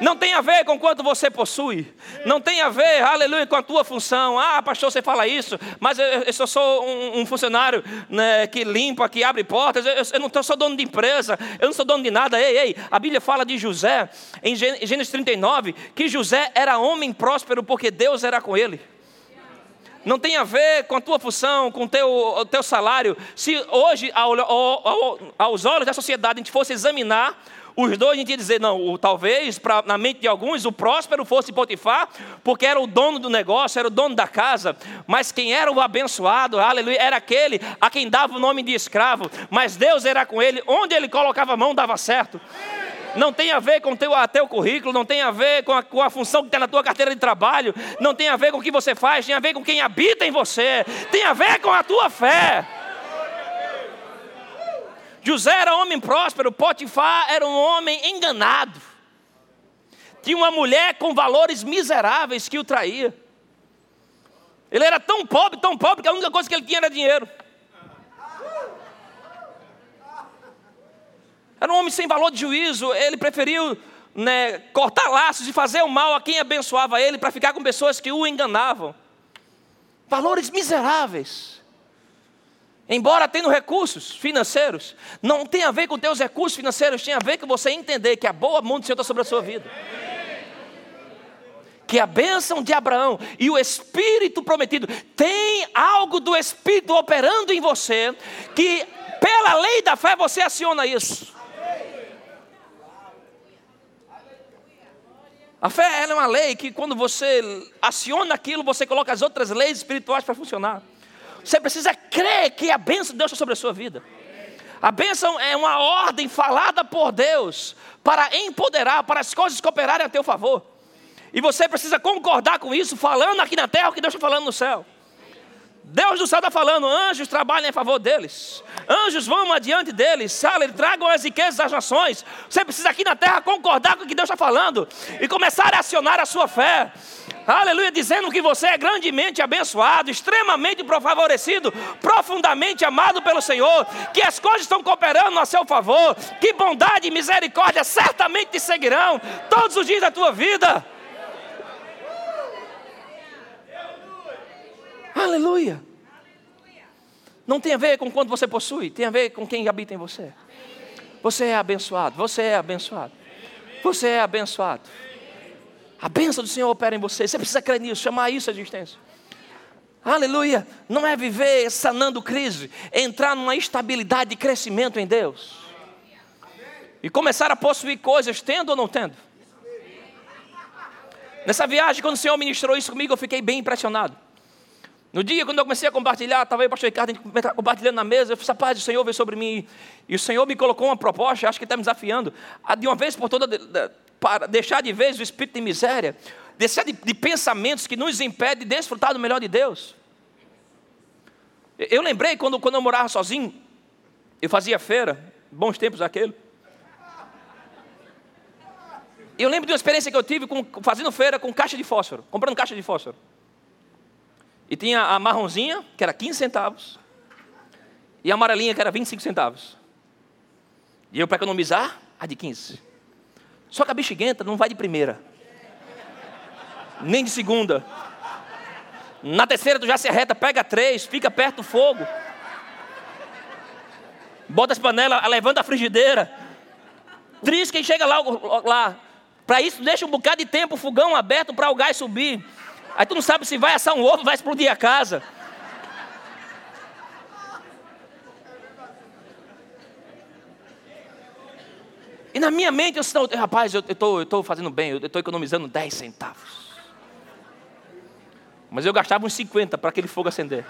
Não tem a ver com quanto você possui. Não tem a ver, aleluia, com a tua função. Ah, pastor, você fala isso, mas eu, eu só sou um, um funcionário né, que limpa, que abre portas. Eu, eu não sou dono de empresa, eu não sou dono de nada. Ei, ei, a Bíblia fala de José, em Gênesis 39, que José era homem próspero porque Deus era com ele. Não tem a ver com a tua função, com o teu, o teu salário. Se hoje, ao, ao, ao, aos olhos da sociedade, a gente fosse examinar os dois a gente ia dizer, não, talvez pra, na mente de alguns o próspero fosse Potifar, porque era o dono do negócio, era o dono da casa, mas quem era o abençoado, aleluia, era aquele a quem dava o nome de escravo, mas Deus era com ele, onde ele colocava a mão dava certo. Não tem a ver com o teu, teu currículo, não tem a ver com a, com a função que está na tua carteira de trabalho, não tem a ver com o que você faz, tem a ver com quem habita em você, tem a ver com a tua fé. José era homem próspero, Potifar era um homem enganado. Tinha uma mulher com valores miseráveis que o traía. Ele era tão pobre, tão pobre, que a única coisa que ele tinha era dinheiro. Era um homem sem valor de juízo. Ele preferiu né, cortar laços e fazer o mal a quem abençoava ele para ficar com pessoas que o enganavam. Valores miseráveis. Embora tendo recursos financeiros, não tem a ver com teus recursos financeiros, tem a ver com você entender que a boa mão do Senhor está sobre a sua vida. Que a bênção de Abraão e o Espírito prometido tem algo do Espírito operando em você, que pela lei da fé você aciona isso. A fé é uma lei que quando você aciona aquilo, você coloca as outras leis espirituais para funcionar. Você precisa crer que a bênção de Deus está sobre a sua vida. A bênção é uma ordem falada por Deus para empoderar, para as coisas cooperarem a teu favor. E você precisa concordar com isso, falando aqui na terra o que Deus está falando no céu. Deus do céu está falando, anjos trabalhem a favor deles, anjos vão adiante deles, sabe, tragam as riquezas das nações. Você precisa aqui na terra concordar com o que Deus está falando e começar a acionar a sua fé aleluia, dizendo que você é grandemente abençoado, extremamente favorecido, profundamente amado pelo Senhor, que as coisas estão cooperando a seu favor, que bondade e misericórdia certamente te seguirão todos os dias da tua vida. Aleluia. Não tem a ver com quanto você possui, tem a ver com quem habita em você. Você é abençoado, você é abençoado. Você é abençoado. A bênção do Senhor opera em você. Você precisa crer nisso, chamar isso a existência. Aleluia. Não é viver sanando crise, é entrar numa estabilidade de crescimento em Deus. E começar a possuir coisas, tendo ou não tendo. Nessa viagem, quando o Senhor ministrou isso comigo, eu fiquei bem impressionado. No dia, quando eu comecei a compartilhar, estava aí o pastor Ricardo compartilhando na mesa, eu falei, a paz do Senhor veio sobre mim. E o Senhor me colocou uma proposta, acho que está me desafiando, a de uma vez por toda para deixar de vez o espírito de miséria, deixar de, de pensamentos que nos impedem de desfrutar do melhor de Deus. Eu lembrei quando, quando eu morava sozinho, eu fazia feira, bons tempos aquele. Eu lembro de uma experiência que eu tive com, fazendo feira com caixa de fósforo, comprando caixa de fósforo. E tinha a marronzinha, que era 15 centavos, e a amarelinha, que era 25 centavos. E eu, para economizar, a de 15. Só que a bexiguenta não vai de primeira, nem de segunda. Na terceira tu já se arreta, pega três, fica perto do fogo. Bota as panelas, levanta a frigideira. Triste quem chega lá. lá. Para isso, deixa um bocado de tempo o fogão aberto para o gás subir. Aí tu não sabe se vai assar um ovo, vai explodir a casa. E na minha mente eu estou, rapaz, eu estou fazendo bem, eu estou economizando 10 centavos. Mas eu gastava uns 50 para aquele fogo acender.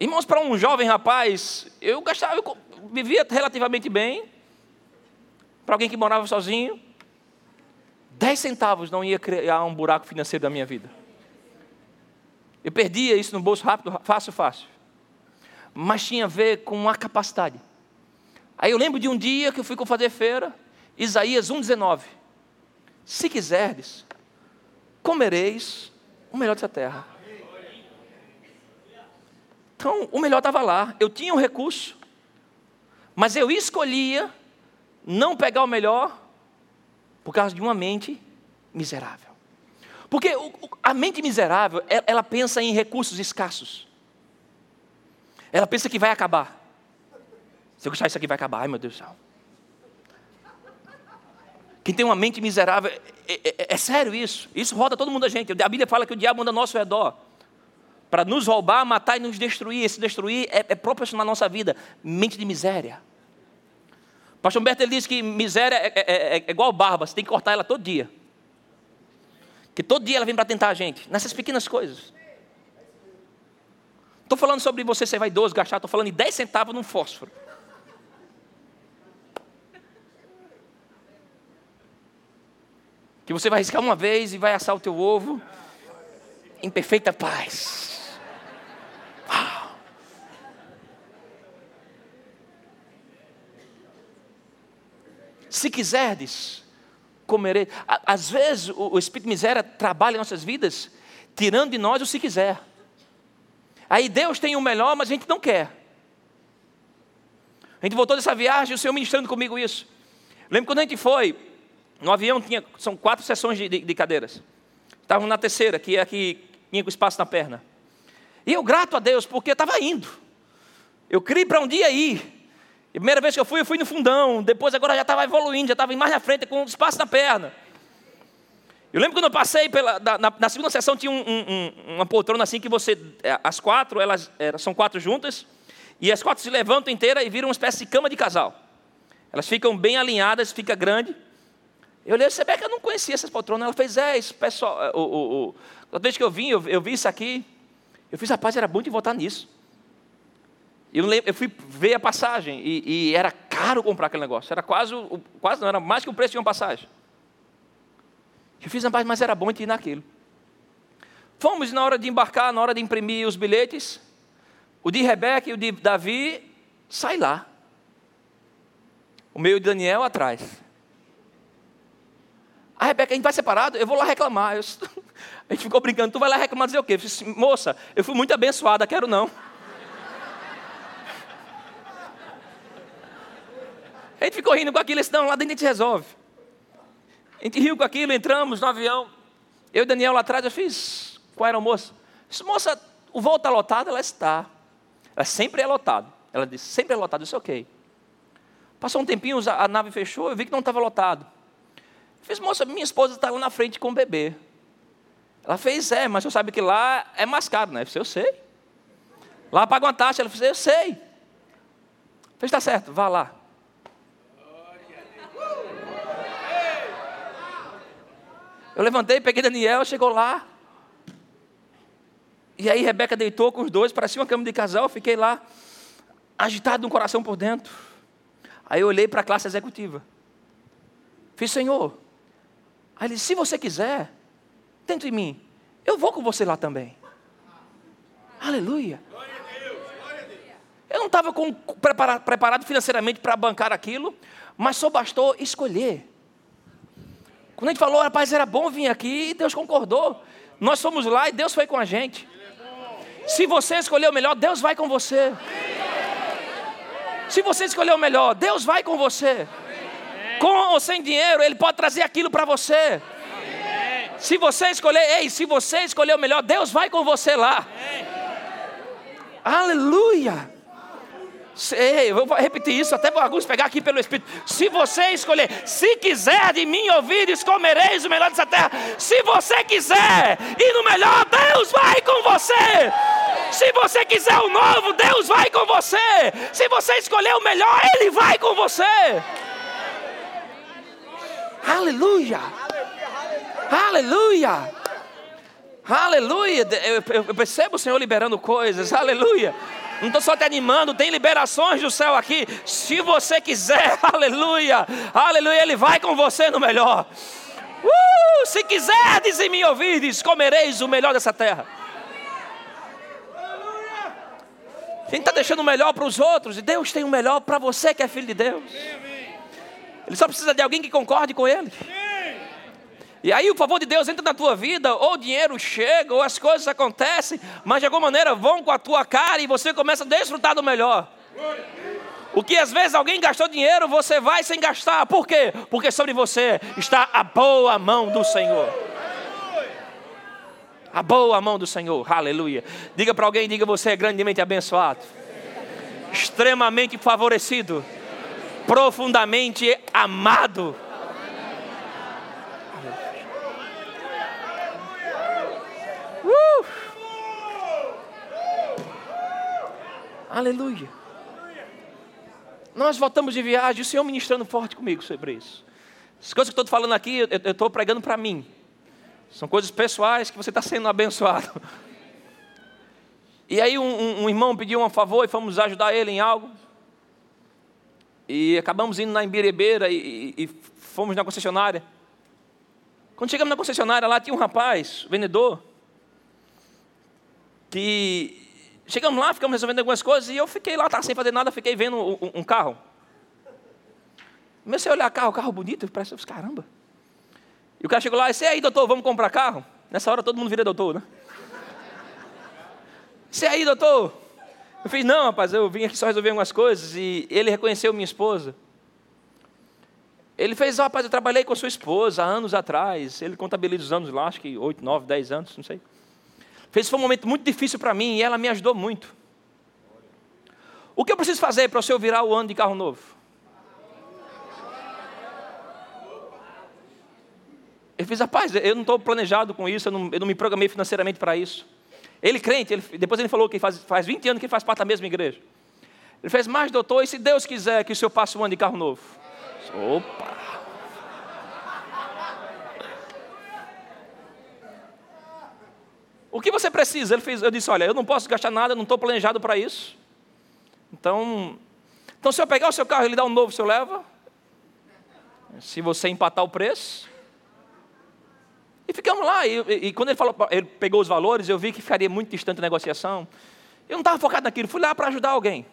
Irmãos, para um jovem rapaz, eu gastava, eu vivia relativamente bem. Para alguém que morava sozinho, 10 centavos não ia criar um buraco financeiro da minha vida. Eu perdia isso no bolso rápido, fácil, fácil. Mas tinha a ver com a capacidade. Aí eu lembro de um dia que eu fui fazer feira, Isaías 1,19. Se quiserdes, comereis o melhor dessa terra. Então, o melhor estava lá. Eu tinha um recurso, mas eu escolhia não pegar o melhor por causa de uma mente miserável. Porque a mente miserável, ela pensa em recursos escassos. Ela pensa que vai acabar. Se eu gostar isso aqui vai acabar, ai meu Deus do céu. Quem tem uma mente miserável, é, é, é, é sério isso. Isso roda todo mundo a gente. A Bíblia fala que o diabo anda ao nosso redor para nos roubar, matar e nos destruir. Esse destruir é, é proporcionar à nossa vida mente de miséria. Pastor Humberto ele diz que miséria é, é, é, é, igual barba, você tem que cortar ela todo dia. Que todo dia ela vem para tentar a gente, nessas pequenas coisas. Estou falando sobre você ser vaidoso, gastar, estou falando em 10 centavos num fósforo. Que você vai riscar uma vez e vai assar o teu ovo em perfeita paz. Se quiserdes, comerei. Às vezes o Espírito de miséria trabalha em nossas vidas, tirando de nós o se quiser. Aí Deus tem o melhor, mas a gente não quer. A gente voltou dessa viagem, o Senhor ministrando comigo isso. Lembro quando a gente foi, no avião tinha, são quatro sessões de, de, de cadeiras. Estavam na terceira, que é a que tinha com espaço na perna. E eu grato a Deus, porque estava indo. Eu criei para um dia ir. E a primeira vez que eu fui, eu fui no fundão. Depois agora já estava evoluindo, já estava mais na frente, com espaço na perna. Eu lembro quando eu passei pela, na, na segunda sessão tinha um, um, uma poltrona assim que você, é, as quatro, elas, elas são quatro juntas, e as quatro se levantam inteiras e viram uma espécie de cama de casal. Elas ficam bem alinhadas, fica grande. Eu olhei, que eu não conhecia essas poltronas. Ela fez, é, isso, pessoal, o, o, o, toda vez que eu vim, eu, eu vi isso aqui. Eu fiz, rapaz, era bom de votar nisso. Eu, lembro, eu fui ver a passagem e, e, era caro comprar aquele negócio. Era quase, quase não, era mais que o preço de uma passagem. Eu fiz, rapaz, mas era bom de ir naquilo. Fomos na hora de embarcar, na hora de imprimir os bilhetes. O de Rebeca e o de Davi, sai lá. O meu de Daniel atrás. A Rebeca, a gente vai separado? Eu vou lá reclamar. Eu, a gente ficou brincando, tu vai lá reclamar, dizer o quê? Eu disse, moça, eu fui muito abençoada, quero não. A gente ficou rindo com aquilo, disse, não, lá dentro a gente resolve. A gente riu com aquilo, entramos no avião. Eu e Daniel lá atrás, eu fiz com a aeromoça. Disse, moça, o voo está lotado? Ela está. Ela sempre é lotado. Ela disse, sempre é lotado. Eu disse, ok. Passou um tempinho, a nave fechou, eu vi que não estava lotado. Eu fiz, moça, minha esposa está lá na frente com o bebê. Ela fez, é, mas você sabe que lá é mais caro, né? Eu disse, eu sei. Lá paga uma taxa. Ela fez, eu sei. Fez, está certo, vá lá. Eu levantei, peguei Daniel, chegou lá. E aí Rebeca deitou com os dois, parecia uma cama de casal, fiquei lá, agitado no coração por dentro. Aí eu olhei para a classe executiva. Fiz, Senhor. Aí ele se você quiser, dentro de mim, eu vou com você lá também. Aleluia. Eu não estava preparado financeiramente para bancar aquilo, mas só bastou escolher. Quando a gente falou, rapaz, era bom vir aqui, Deus concordou. Nós fomos lá e Deus foi com a gente. Se você escolheu o melhor, Deus vai com você. Se você escolheu o melhor, Deus vai com você. Com ou sem dinheiro, Ele pode trazer aquilo para você. Se você escolher, ei, se você escolher o melhor, Deus vai com você lá. Aleluia. Ei, eu vou repetir isso até alguns pegar aqui pelo Espírito. Se você escolher, se quiser de mim ouvires, comereis o melhor dessa terra. Se você quiser ir no melhor, Deus vai com você. Se você quiser o novo, Deus vai com você. Se você escolher o melhor, Ele vai com você. Aleluia. Aleluia. Aleluia. Eu percebo o Senhor liberando coisas. Aleluia. Não estou só te animando, tem liberações do céu aqui. Se você quiser, aleluia, aleluia, Ele vai com você no melhor. Uh, se quiserdes em mim ouvides, comereis o melhor dessa terra. Quem está deixando o melhor para os outros, e Deus tem o melhor para você que é filho de Deus. Ele só precisa de alguém que concorde com Ele. E aí o favor de Deus entra na tua vida, ou o dinheiro chega, ou as coisas acontecem, mas de alguma maneira vão com a tua cara e você começa a desfrutar do melhor. O que às vezes alguém gastou dinheiro, você vai sem gastar. Por quê? Porque sobre você está a boa mão do Senhor. A boa mão do Senhor, aleluia. Diga para alguém, diga você é grandemente abençoado, extremamente favorecido, profundamente amado. Uh! Aleluia. Nós voltamos de viagem, o Senhor ministrando forte comigo sobre isso. As coisas que eu estou falando aqui, eu estou pregando para mim. São coisas pessoais que você está sendo abençoado. E aí um, um, irmão pediu um favor e fomos ajudar ele em algo. E acabamos indo na Embirebeira e, e, e fomos na concessionária. Quando chegamos na concessionária, lá tinha um rapaz, vendedor, que chegamos lá, ficamos resolvendo algumas coisas e eu fiquei lá, estava sem fazer nada, fiquei vendo um, um carro. Comecei a olhar carro, carro bonito, parece, caramba. E o cara chegou lá e disse, aí doutor, vamos comprar carro? Nessa hora todo mundo vira doutor, né? Você aí, doutor? Eu fiz, não, rapaz, eu vim aqui só resolver algumas coisas e ele reconheceu minha esposa. Ele fez, oh, rapaz, eu trabalhei com sua esposa há anos atrás. Ele contabiliza os anos lá, acho que 8, 9, 10 anos, não sei. Fez foi um momento muito difícil para mim e ela me ajudou muito. O que eu preciso fazer para o senhor virar o ano de carro novo? Ele fez, rapaz, eu não estou planejado com isso, eu não, eu não, me programei financeiramente para isso. Ele crente, ele, depois ele falou que faz, faz 20 anos que ele faz parte da mesma igreja. Ele fez, mas doutor, e se Deus quiser que o senhor passe um ano de carro novo? Opa! O que você precisa? Ele fez, eu disse, olha, eu não posso gastar nada, não estou planejado para isso. Então, então, se eu pegar o seu carro e lhe dar um novo, o senhor leva? Se você empatar o preço. E ficamos lá. E, e, e quando ele, falou, ele pegou os valores, eu vi que ficaria muito distante a negociação. Eu não estava focado naquilo, fui lá para ajudar alguém.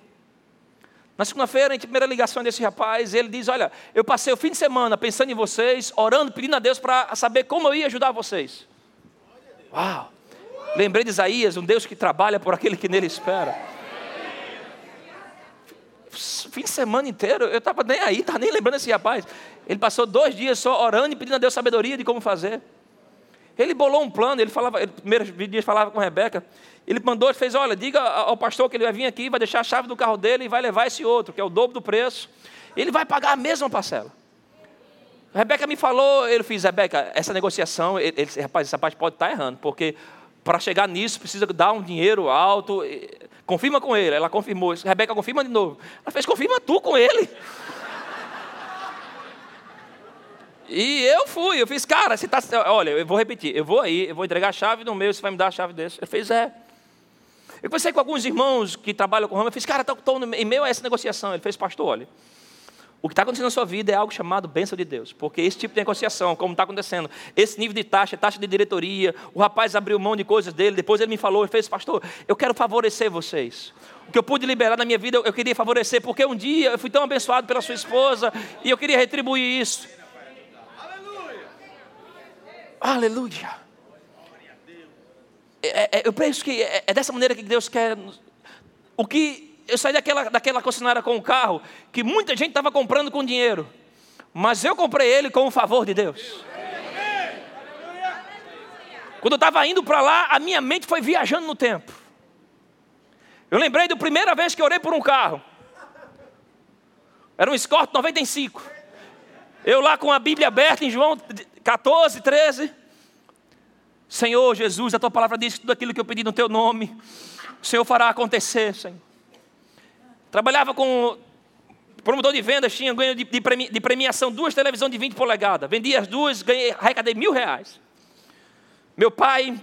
Na segunda-feira, a primeira ligação desse rapaz, ele diz: Olha, eu passei o fim de semana pensando em vocês, orando, pedindo a Deus para saber como eu ia ajudar vocês. Uau! Lembrei de Isaías, um Deus que trabalha por aquele que nele espera. Fim de semana inteiro, eu estava nem aí, estava nem lembrando desse rapaz. Ele passou dois dias só orando e pedindo a Deus sabedoria de como fazer. Ele bolou um plano, ele falava, ele, primeiros dias falava com a Rebeca. Ele mandou, fez: olha, diga ao pastor que ele vai vir aqui, vai deixar a chave do carro dele e vai levar esse outro, que é o dobro do preço. Ele vai pagar a mesma parcela. A Rebeca me falou, ele fez, Rebeca, essa negociação, ele, rapaz, essa parte pode estar errando, porque para chegar nisso precisa dar um dinheiro alto. Confirma com ele. Ela confirmou. Rebeca confirma de novo. Ela fez, confirma tu com ele. E eu fui, eu fiz, cara, você tá. Olha, eu vou repetir, eu vou aí, eu vou entregar a chave no meu, você vai me dar a chave desse. Ele fez, é. Eu conversei com alguns irmãos que trabalham com Roma, eu fiz, cara, estou em meio a essa negociação. Ele fez, pastor, olha, o que está acontecendo na sua vida é algo chamado bênção de Deus, porque esse tipo de negociação, como está acontecendo, esse nível de taxa, taxa de diretoria, o rapaz abriu mão de coisas dele, depois ele me falou, ele fez, pastor, eu quero favorecer vocês. O que eu pude liberar na minha vida, eu queria favorecer, porque um dia eu fui tão abençoado pela sua esposa e eu queria retribuir isso. Aleluia! Aleluia! É, é, eu penso que é, é dessa maneira que Deus quer. O que eu saí daquela, daquela concessionária com o carro que muita gente estava comprando com dinheiro, mas eu comprei ele com o favor de Deus. Quando eu estava indo para lá, a minha mente foi viajando no tempo. Eu lembrei da primeira vez que orei por um carro. Era um Escort 95. Eu lá com a Bíblia aberta em João 14, 13. Senhor Jesus, a tua palavra diz que tudo aquilo que eu pedi no teu nome, O Senhor fará acontecer, Senhor. Trabalhava com promotor de vendas, tinha ganho de, de premiação duas televisões de 20 polegadas. Vendi as duas, ganhei, arrecadei mil reais. Meu pai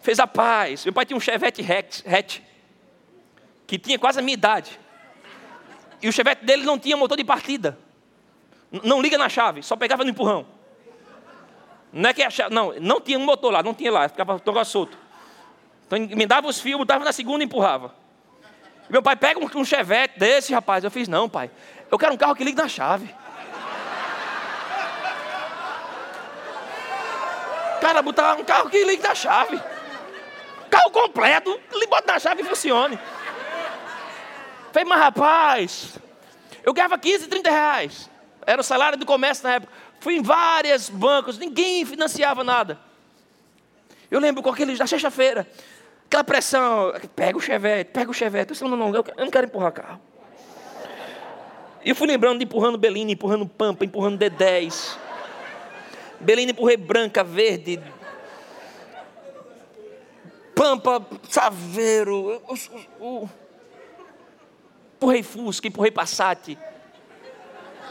fez a paz. Meu pai tinha um Chevette hatch, que tinha quase a minha idade. E o Chevette dele não tinha motor de partida. Não liga na chave, só pegava no empurrão. Não é que não, não tinha um motor lá, não tinha lá, ficava todo solto. Então me dava os fios, botava na segunda e empurrava. Meu pai pega um, um chevette desse, rapaz. Eu fiz, não, pai. Eu quero um carro que ligue na chave. Cara, botar um carro que ligue na chave. Carro completo, bota na chave e funcione. Falei, mas rapaz, eu ganhava 15, 30 reais. Era o salário do comércio na época. Fui em vários bancos, ninguém financiava nada. Eu lembro com aquele da sexta-feira. Aquela pressão, pega o chevette, pega o chevette. Eu não, não, eu não quero empurrar carro. E eu fui lembrando de empurrando Belina, empurrando Pampa, empurrando D10. Belina empurrei branca, verde. Pampa, Saveiro. Empurrei Fusca, empurrei Passat.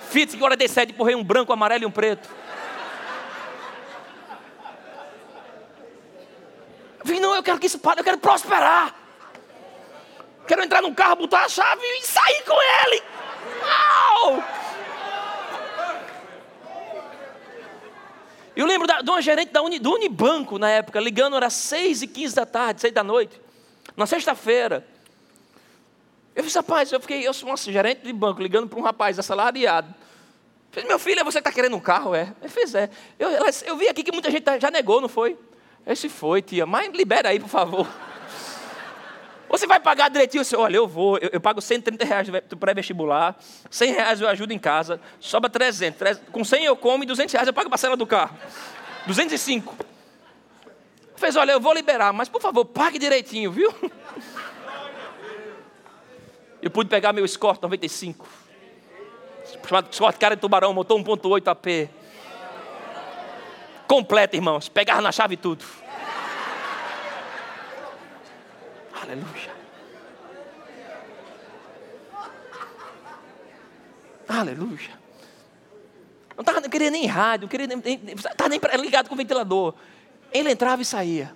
Fiat, agora D7, empurrei um branco, um amarelo e um preto. Falei, não, eu quero que isso pare, eu quero prosperar. Quero entrar num carro, botar a chave e sair com ele. Uau! Eu lembro de uma gerente da Uni, do Unibanco na época, ligando, era 6 e 15 da tarde, 6 da noite, na sexta-feira. Eu disse, rapaz, eu fiquei, eu sou uma gerente de banco, ligando para um rapaz assalariado. Eu fiz, meu filho, você está querendo um carro? É. Ele fez, é. Eu, eu vi aqui que muita gente já negou, não foi? Esse foi, tia. Mas libera aí, por favor. Você vai pagar direitinho? Você, olha, eu vou, eu, eu pago 130 reais do pré-vestibular, 100 reais eu ajudo em casa, sobra 300. 300 com 100 eu como e 200 reais eu pago a parcela do carro. 205. Fez, olha, eu vou liberar, mas por favor, pague direitinho, viu? Eu pude pegar meu Escort 95. Chamado Escort Cara de Tubarão, motor 1.8 AP completa, irmãos. Pegar na chave tudo. Aleluia. Aleluia. Não, tava, não queria nem rádio, não queria nem, nem, nem ligado com o ventilador. Ele entrava e saía.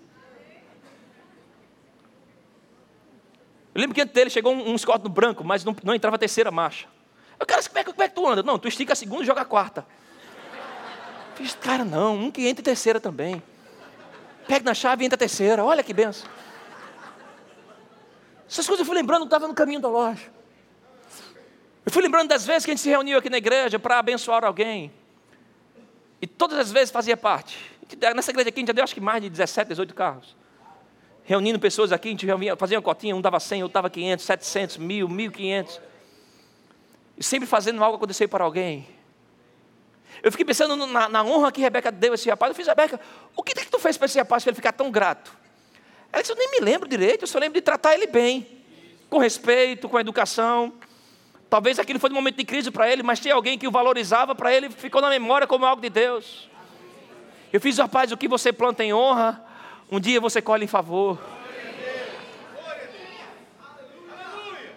Eu lembro que antes dele chegou um, um no branco, mas não, não entrava a terceira marcha. Eu, cara, como é, como é que tu anda? Não, tu estica a segunda e joga a quarta. Fiz, cara, não, um que entra em terceira também. Pega na chave e entra a terceira. Olha que benção. Essas coisas eu fui lembrando, estava no caminho da loja. Eu fui lembrando das vezes que a gente se reuniu aqui na igreja para abençoar alguém. E todas as vezes fazia parte. Nessa igreja aqui a gente já deu acho que mais de 17, 18 carros. Reunindo pessoas aqui, a gente fazia uma cotinha, um dava 100, outro dava 500, 700, 1000, 1500. E sempre fazendo algo acontecer para alguém. Eu fiquei pensando na, na, honra que Rebeca deu a esse rapaz. Eu fiz, Rebeca, o que, que tu fez para esse rapaz para ele ficar tão grato? Ela disse, eu nem me lembro direito, eu só lembro de tratar ele bem, com respeito, com educação. Talvez aquilo foi um momento de crise para ele, mas tinha alguém que o valorizava para ele, ficou na memória como algo de Deus. Eu fiz, rapaz, o que você planta em honra, um dia você colhe em favor.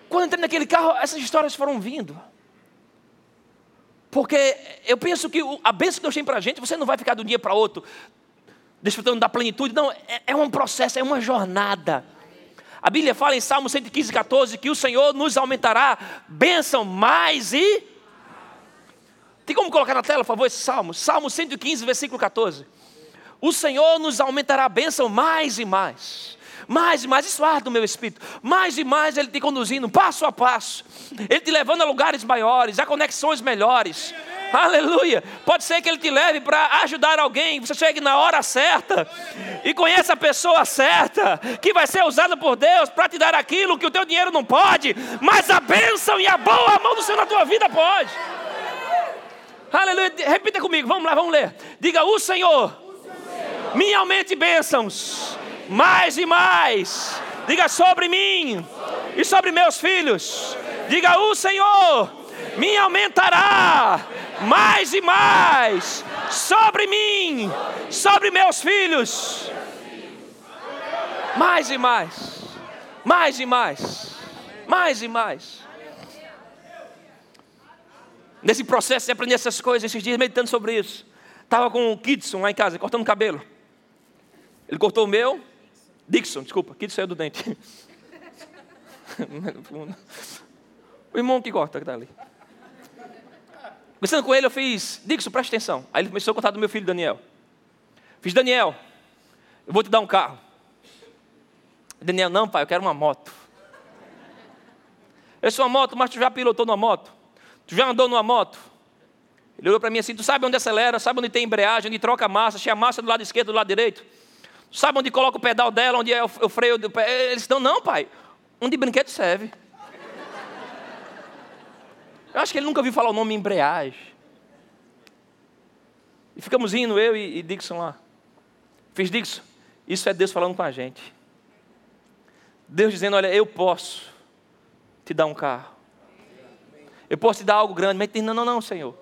Quando entrei naquele carro, essas histórias foram vindo. Porque eu penso que a bênção que Deus tem para a gente, você não vai ficar de um dia para outro desfrutando da plenitude. Não, é, é um processo, é uma jornada. A Bíblia fala em Salmo 115, 14 que o Senhor nos aumentará bênção mais e. Tem como colocar na tela, por favor, esse salmo? Salmo 115, versículo 14. O Senhor nos aumentará bênção mais e mais. Mais e mais, isso arde no meu espírito. Mais e mais Ele te conduzindo, passo a passo. Ele te levando a lugares maiores, a conexões melhores. Aleluia. Pode ser que Ele te leve para ajudar alguém. Você chegue na hora certa e conheça a pessoa certa, que vai ser usada por Deus para te dar aquilo que o teu dinheiro não pode, mas a bênção e a boa mão do Senhor na tua vida pode. Aleluia. Repita comigo, vamos lá, vamos ler. Diga: O Senhor, me aumente bênçãos mais e mais. Diga sobre mim e sobre meus filhos. Diga: O Senhor me aumentará mais e mais sobre mim, sobre meus filhos. Mais e mais. Mais e mais. Mais e mais. Nesse processo de aprender essas coisas, esses dias meditando sobre isso. Estava com o Kidson lá em casa, cortando cabelo. Ele cortou o meu. Dixon, desculpa, Kidson é do dente. o irmão que corta, que está ali. Conversando com ele, eu fiz, Dixon, presta atenção. Aí ele começou a contar do meu filho Daniel. Fiz, Daniel, eu vou te dar um carro. Daniel, não, pai, eu quero uma moto. Eu sou uma moto, mas tu já pilotou numa moto? Tu já andou numa moto? Ele olhou para mim assim: Tu sabe onde acelera, sabe onde tem embreagem, onde troca massa, se a massa do lado esquerdo, do lado direito? Sabe onde coloca o pedal dela, onde é o, freio do pé? Eles estão, não, pai. Onde brinquedo serve? Eu acho que ele nunca ouviu falar o nome embreagem. E ficamos indo, eu e, e Dixon lá. Fiz Dixon, isso é Deus falando com a gente. Deus dizendo: Olha, eu posso te dar um carro. Eu posso te dar algo grande, mas não, não, não, Senhor.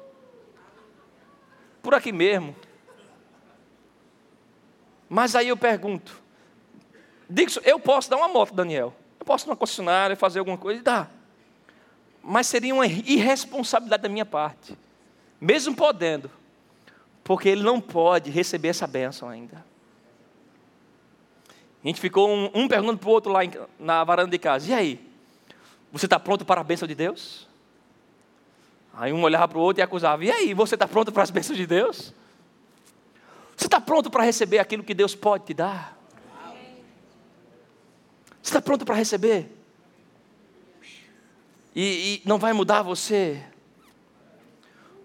Por aqui mesmo. Mas aí eu pergunto: Dixon, eu posso dar uma moto, Daniel. Eu posso ir numa concessionária, fazer alguma coisa e dar mas seria uma irresponsabilidade da minha parte, mesmo podendo, porque ele não pode receber essa bênção ainda. A gente ficou um, um perguntando para o outro lá em, na varanda de casa: e aí? Você está pronto para a bênção de Deus? Aí um olhava para o outro e acusava: e aí, você está pronto para as bênçãos de Deus? Você está pronto para receber aquilo que Deus pode te dar? Você está pronto para receber? e, e não vai mudar você.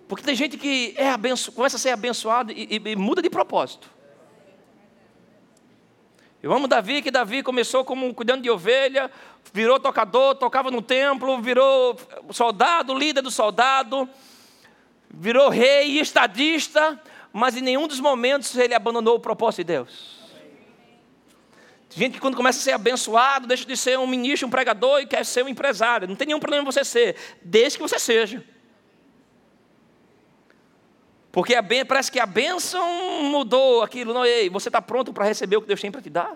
Porque tem gente que é abenço, começa a ser abençoado e, e, e muda de propósito. Eu amo Davi, que Davi começou como cuidando de ovelha, virou tocador, tocava no templo, virou soldado, líder do soldado, virou rei, estadista, mas em nenhum dos momentos ele abandonou o propósito de Deus. Gente que quando começa a ser abençoado, deixa de ser um ministro, um pregador e quer ser um empresário. Não tem nenhum problema você ser, desde que você seja. Porque a ben, parece que a bênção mudou aquilo. Não, ei, você está pronto para receber o que Deus tem para te dar?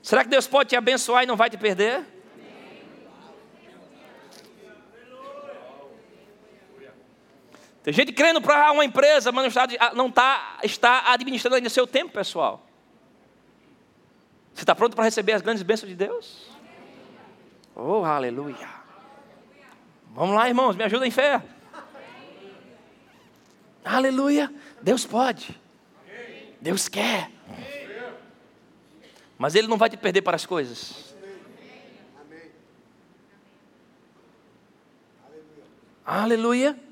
Será que Deus pode te abençoar e não vai te perder? Tem gente crendo para uma empresa, mas não está, não está, está administrando ainda seu tempo pessoal. Você está pronto para receber as grandes bênçãos de Deus? Oh, aleluia. Vamos lá, irmãos, me ajudem em fé. Aleluia. Deus pode. Deus quer. Mas Ele não vai te perder para as coisas. Aleluia.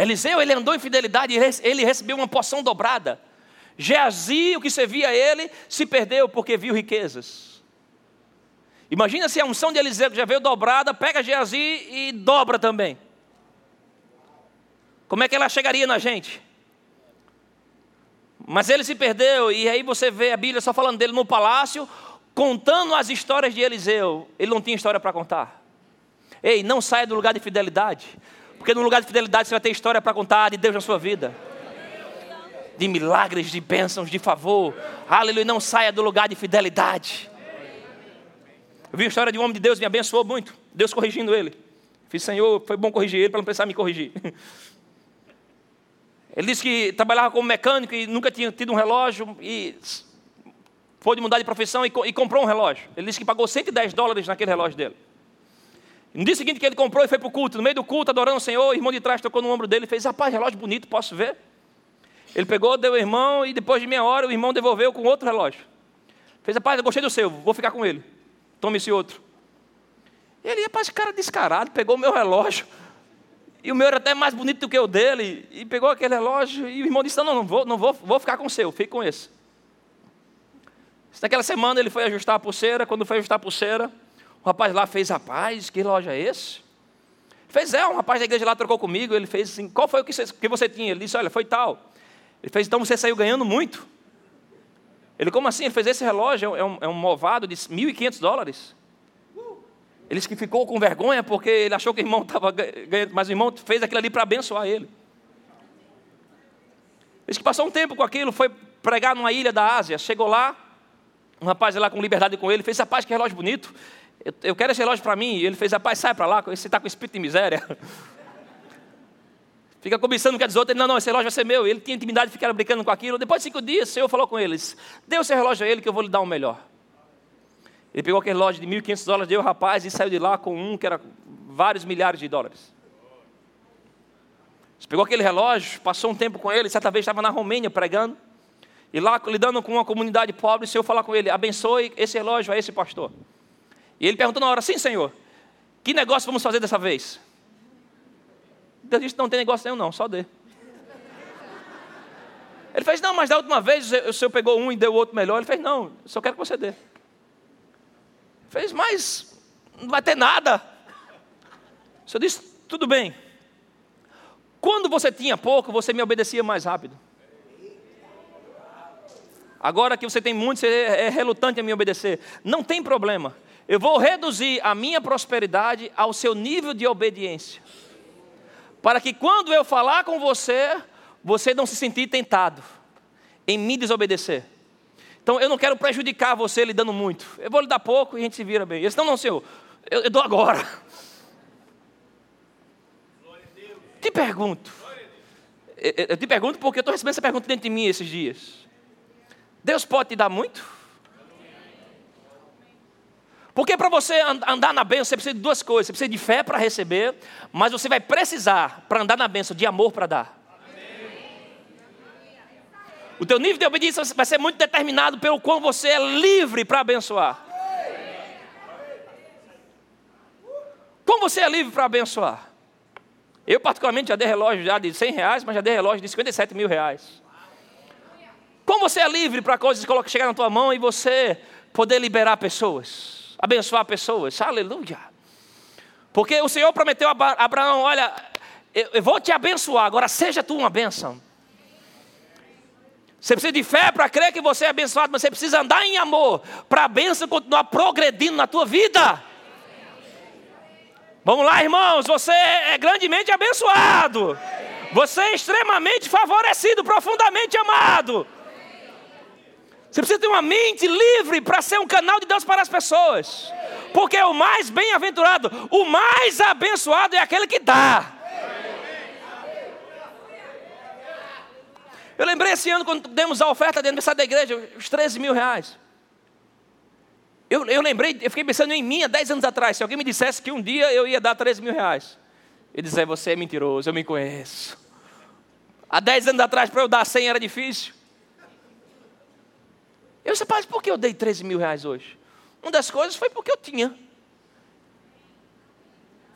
Eliseu, ele andou em fidelidade, ele recebeu uma porção dobrada. Geazi, o que servia a ele, se perdeu porque viu riquezas. Imagina se a unção de Eliseu que já veio dobrada, pega Geazi e dobra também. Como é que ela chegaria na gente? Mas ele se perdeu, e aí você vê a Bíblia só falando dele no palácio, contando as histórias de Eliseu. Ele não tinha história para contar. Ei, não saia do lugar de fidelidade, porque no lugar de fidelidade você vai ter história para contar de Deus na sua vida de milagres, de bênçãos, de favor. Aleluia, não saia do lugar de fidelidade. Eu vi a história de um homem de Deus, me abençoou muito. Deus corrigindo ele. Fiz, Senhor, foi bom corrigir ele para não precisar me corrigir. Ele disse que trabalhava como mecânico e nunca tinha tido um relógio e pôde mudar de profissão e, e comprou um relógio. Ele disse que pagou 110 dólares naquele relógio dele. No dia seguinte que ele comprou e foi para o culto, no meio do culto, adorando o Senhor, o irmão de trás tocou no ombro dele e fez: Rapaz, relógio bonito, posso ver? Ele pegou, deu o irmão e depois de meia hora o irmão devolveu com outro relógio. Fez, rapaz, eu gostei do seu, vou ficar com ele. Tome esse outro. Ele, rapaz, cara descarado, pegou o meu relógio. E o meu era até mais bonito do que o dele. E pegou aquele relógio e o irmão disse, não, não, vou, não vou, vou ficar com o seu, fique com esse. Naquela semana ele foi ajustar a pulseira, quando foi ajustar a pulseira, o rapaz lá fez, rapaz, que relógio é esse? Fez, é, um rapaz da igreja lá trocou comigo, ele fez assim, qual foi o que você, que você tinha? Ele disse, olha, foi tal. Ele fez, então você saiu ganhando muito. Ele, como assim? Ele fez esse relógio, é um, é um movado de 1.500 dólares. Ele disse que ficou com vergonha porque ele achou que o irmão estava ganhando, mas o irmão fez aquilo ali para abençoar ele. Ele disse que passou um tempo com aquilo, foi pregar numa ilha da Ásia, chegou lá, Um rapaz lá com liberdade com ele, fez, rapaz, que relógio bonito. Eu, eu quero esse relógio para mim. E ele fez, rapaz, sai para lá, você está com espírito de miséria. Fica cobiçando o que diz outro. Ele, não, não, esse relógio vai ser meu. Ele tinha intimidade de ficar brincando com aquilo. Depois de cinco dias, o Senhor falou com eles: Dê o seu relógio a ele que eu vou lhe dar um melhor. Ele pegou aquele relógio de 1.500 dólares, deu ao rapaz e saiu de lá com um que era vários milhares de dólares. Ele pegou aquele relógio, passou um tempo com ele, certa vez estava na Romênia pregando. E lá, lidando com uma comunidade pobre, o Senhor falou com ele: abençoe esse relógio a esse pastor. E ele perguntou na hora: sim, Senhor, que negócio vamos fazer dessa vez? Deus disse: não tem negócio nenhum, não, só dê. Ele fez: não, mas da última vez o Senhor pegou um e deu o outro melhor. Ele fez: não, só quero que você dê. Ele fez: mas não vai ter nada. O Senhor disse: tudo bem. Quando você tinha pouco, você me obedecia mais rápido. Agora que você tem muito, você é relutante a me obedecer. Não tem problema. Eu vou reduzir a minha prosperidade ao seu nível de obediência. Para que quando eu falar com você, você não se sentir tentado em me desobedecer. Então eu não quero prejudicar você lhe dando muito. Eu vou lhe dar pouco e a gente se vira bem. Eles não, não, senhor, eu, eu dou agora. Te pergunto. Eu te pergunto porque eu estou recebendo essa pergunta dentro de mim esses dias. Deus pode te dar muito? Porque para você andar na bênção, você precisa de duas coisas. Você precisa de fé para receber, mas você vai precisar, para andar na bênção, de amor para dar. O teu nível de obediência vai ser muito determinado pelo quão você é livre para abençoar. Como você é livre para abençoar? Eu, particularmente, já dei relógio já de 100 reais, mas já dei relógio de 57 mil reais. Como você é livre para coisas que chegar na tua mão e você poder liberar pessoas, abençoar pessoas. Aleluia. Porque o Senhor prometeu a Abraão: olha, eu vou te abençoar, agora seja tu uma bênção. Você precisa de fé para crer que você é abençoado, mas você precisa andar em amor para a bênção continuar progredindo na tua vida. Vamos lá, irmãos, você é grandemente abençoado. Você é extremamente favorecido, profundamente amado. Você precisa ter uma mente livre para ser um canal de Deus para as pessoas. Porque o mais bem-aventurado, o mais abençoado é aquele que dá. Eu lembrei esse ano quando demos a oferta de aniversário da igreja, os 13 mil reais. Eu, eu lembrei, eu fiquei pensando em mim há 10 anos atrás. Se alguém me dissesse que um dia eu ia dar 13 mil reais, eu dizia, você é mentiroso, eu me conheço. Há 10 anos atrás, para eu dar 100 era difícil. Eu disse, pai, por que eu dei 13 mil reais hoje? Uma das coisas foi porque eu tinha.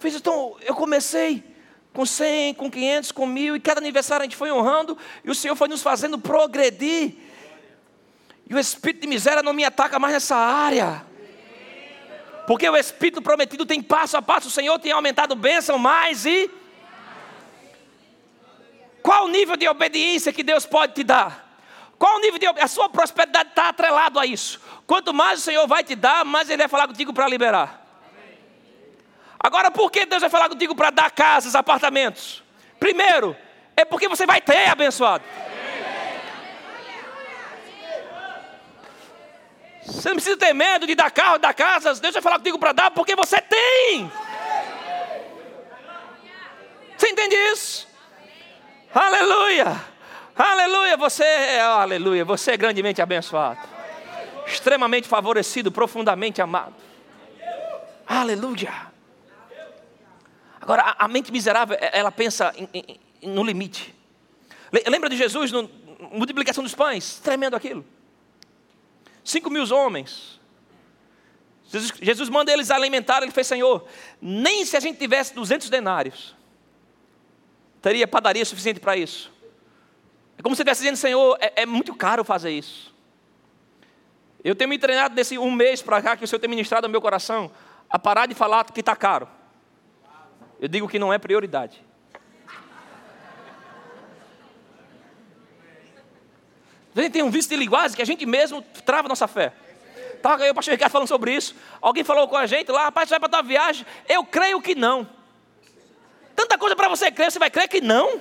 Fiz, então, eu comecei com 100, com 500, com mil, e cada aniversário a gente foi honrando, e o Senhor foi nos fazendo progredir. E o espírito de miséria não me ataca mais nessa área. Porque o espírito prometido tem passo a passo, o Senhor tem aumentado bênção mais e. Qual o nível de obediência que Deus pode te dar? Qual o nível de a sua prosperidade está atrelado a isso? Quanto mais o Senhor vai te dar, mais Ele vai falar contigo para liberar. Agora, por que Deus vai falar contigo para dar casas, apartamentos? Primeiro, é porque você vai ter abençoado. Você não precisa ter medo de dar carro, dar casas. Deus vai falar contigo para dar porque você tem. Você entende isso? Aleluia. Aleluia, você é, aleluia, você é grandemente abençoado. Extremamente favorecido, profundamente amado. Aleluia. Agora, a, a mente miserável, ela pensa em, em, no limite. Lembra de Jesus, no, multiplicação dos pães? Tremendo aquilo. Cinco mil homens. Jesus, Jesus manda eles alimentar, ele fez, Senhor, nem se a gente tivesse 200 denários, teria padaria suficiente para isso. Como se estivesse dizendo, Senhor, é, é, muito caro fazer isso. Eu tenho me treinado nesse um mês para cá que o Senhor tem ministrado no meu coração a parar de falar que está caro. Eu digo que não é prioridade. A gente tem um vício de linguagem que a gente mesmo trava nossa fé. Estava aí o pastor Ricardo falando sobre isso. Alguém falou com a gente lá, rapaz, você vai para a viagem. Eu creio que não. Tanta coisa para você crer, você vai crer que não?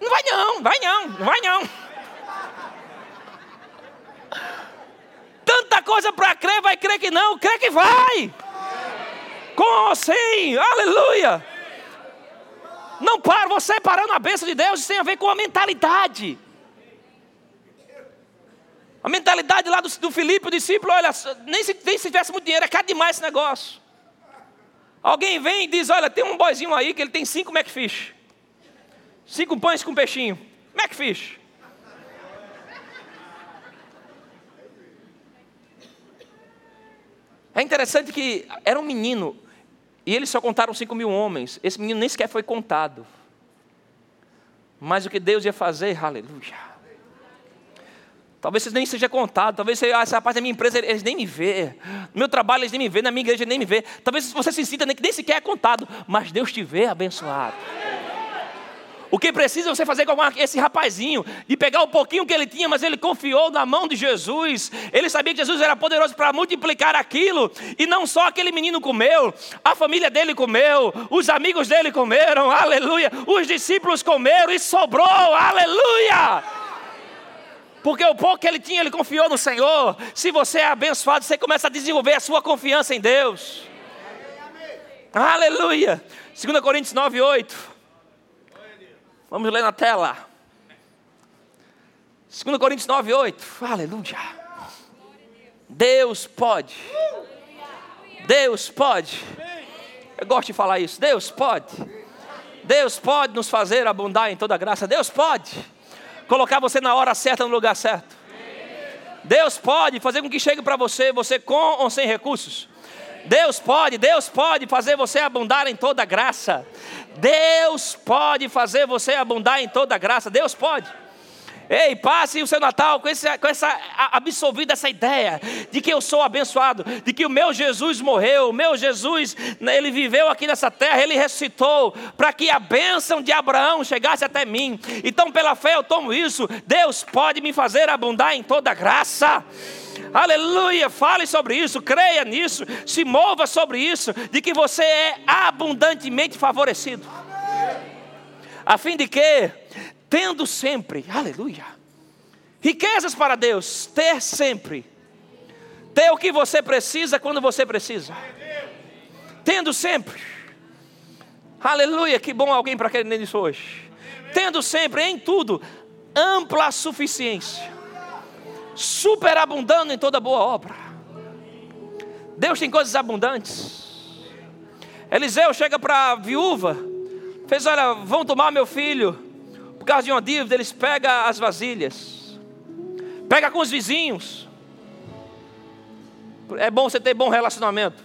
Não vai não, vai não, não vai não. coisa para crer, vai crer que não, crê que vai. Com sim, aleluia. Não para, você parando a bênção de Deus, tem a ver com a mentalidade. A mentalidade lá do, do Filipe, o discípulo, olha, nem se, nem se tivesse muito dinheiro, é caro demais esse negócio. Alguém vem e diz: Olha, tem um boizinho aí que ele tem cinco McFish. Cinco pães com peixinho. McFish. É interessante que era um menino, e eles só contaram cinco mil homens. Esse menino nem sequer foi contado. Mas o que Deus ia fazer, aleluia. Talvez você nem seja contado, talvez você, ah, essa parte da minha empresa eles nem me vê, no meu trabalho eles nem me vê, na minha igreja eles nem me vê. Talvez você se sinta nem, nem sequer é contado, mas Deus te vê abençoado. O que precisa é você fazer com esse rapazinho, de pegar o pouquinho que ele tinha, mas ele confiou na mão de Jesus. Ele sabia que Jesus era poderoso para multiplicar aquilo, e não só aquele menino comeu, a família dele comeu, os amigos dele comeram, aleluia, os discípulos comeram e sobrou, aleluia. Porque o pouco que ele tinha, ele confiou no Senhor. Se você é abençoado, você começa a desenvolver a sua confiança em Deus. Aleluia. 2 Coríntios 9, 8. Vamos ler na tela. 2 Coríntios 9, 8. Aleluia. Deus pode. Deus pode. Eu gosto de falar isso. Deus pode. Deus pode nos fazer abundar em toda graça. Deus pode colocar você na hora certa, no lugar certo. Deus pode fazer com que chegue para você, você com ou sem recursos. Deus pode, Deus pode fazer você abundar em toda graça. Deus pode fazer você abundar em toda graça. Deus pode. Ei, passe o seu Natal com, esse, com essa absolvida essa ideia de que eu sou abençoado, de que o meu Jesus morreu, o meu Jesus, né, ele viveu aqui nessa terra, ele ressuscitou para que a bênção de Abraão chegasse até mim. Então, pela fé eu tomo isso. Deus pode me fazer abundar em toda graça. Aleluia, fale sobre isso, creia nisso, se mova sobre isso, de que você é abundantemente favorecido. A fim de que tendo sempre, aleluia, riquezas para Deus, ter sempre, ter o que você precisa quando você precisa, tendo sempre, aleluia, que bom alguém para querer nisso hoje, tendo sempre em tudo ampla suficiência, superabundando em toda boa obra. Deus tem coisas abundantes. Eliseu chega para a viúva, fez: Olha, vão tomar meu filho causa de uma dívida, eles pegam as vasilhas, pega com os vizinhos. É bom você ter bom relacionamento.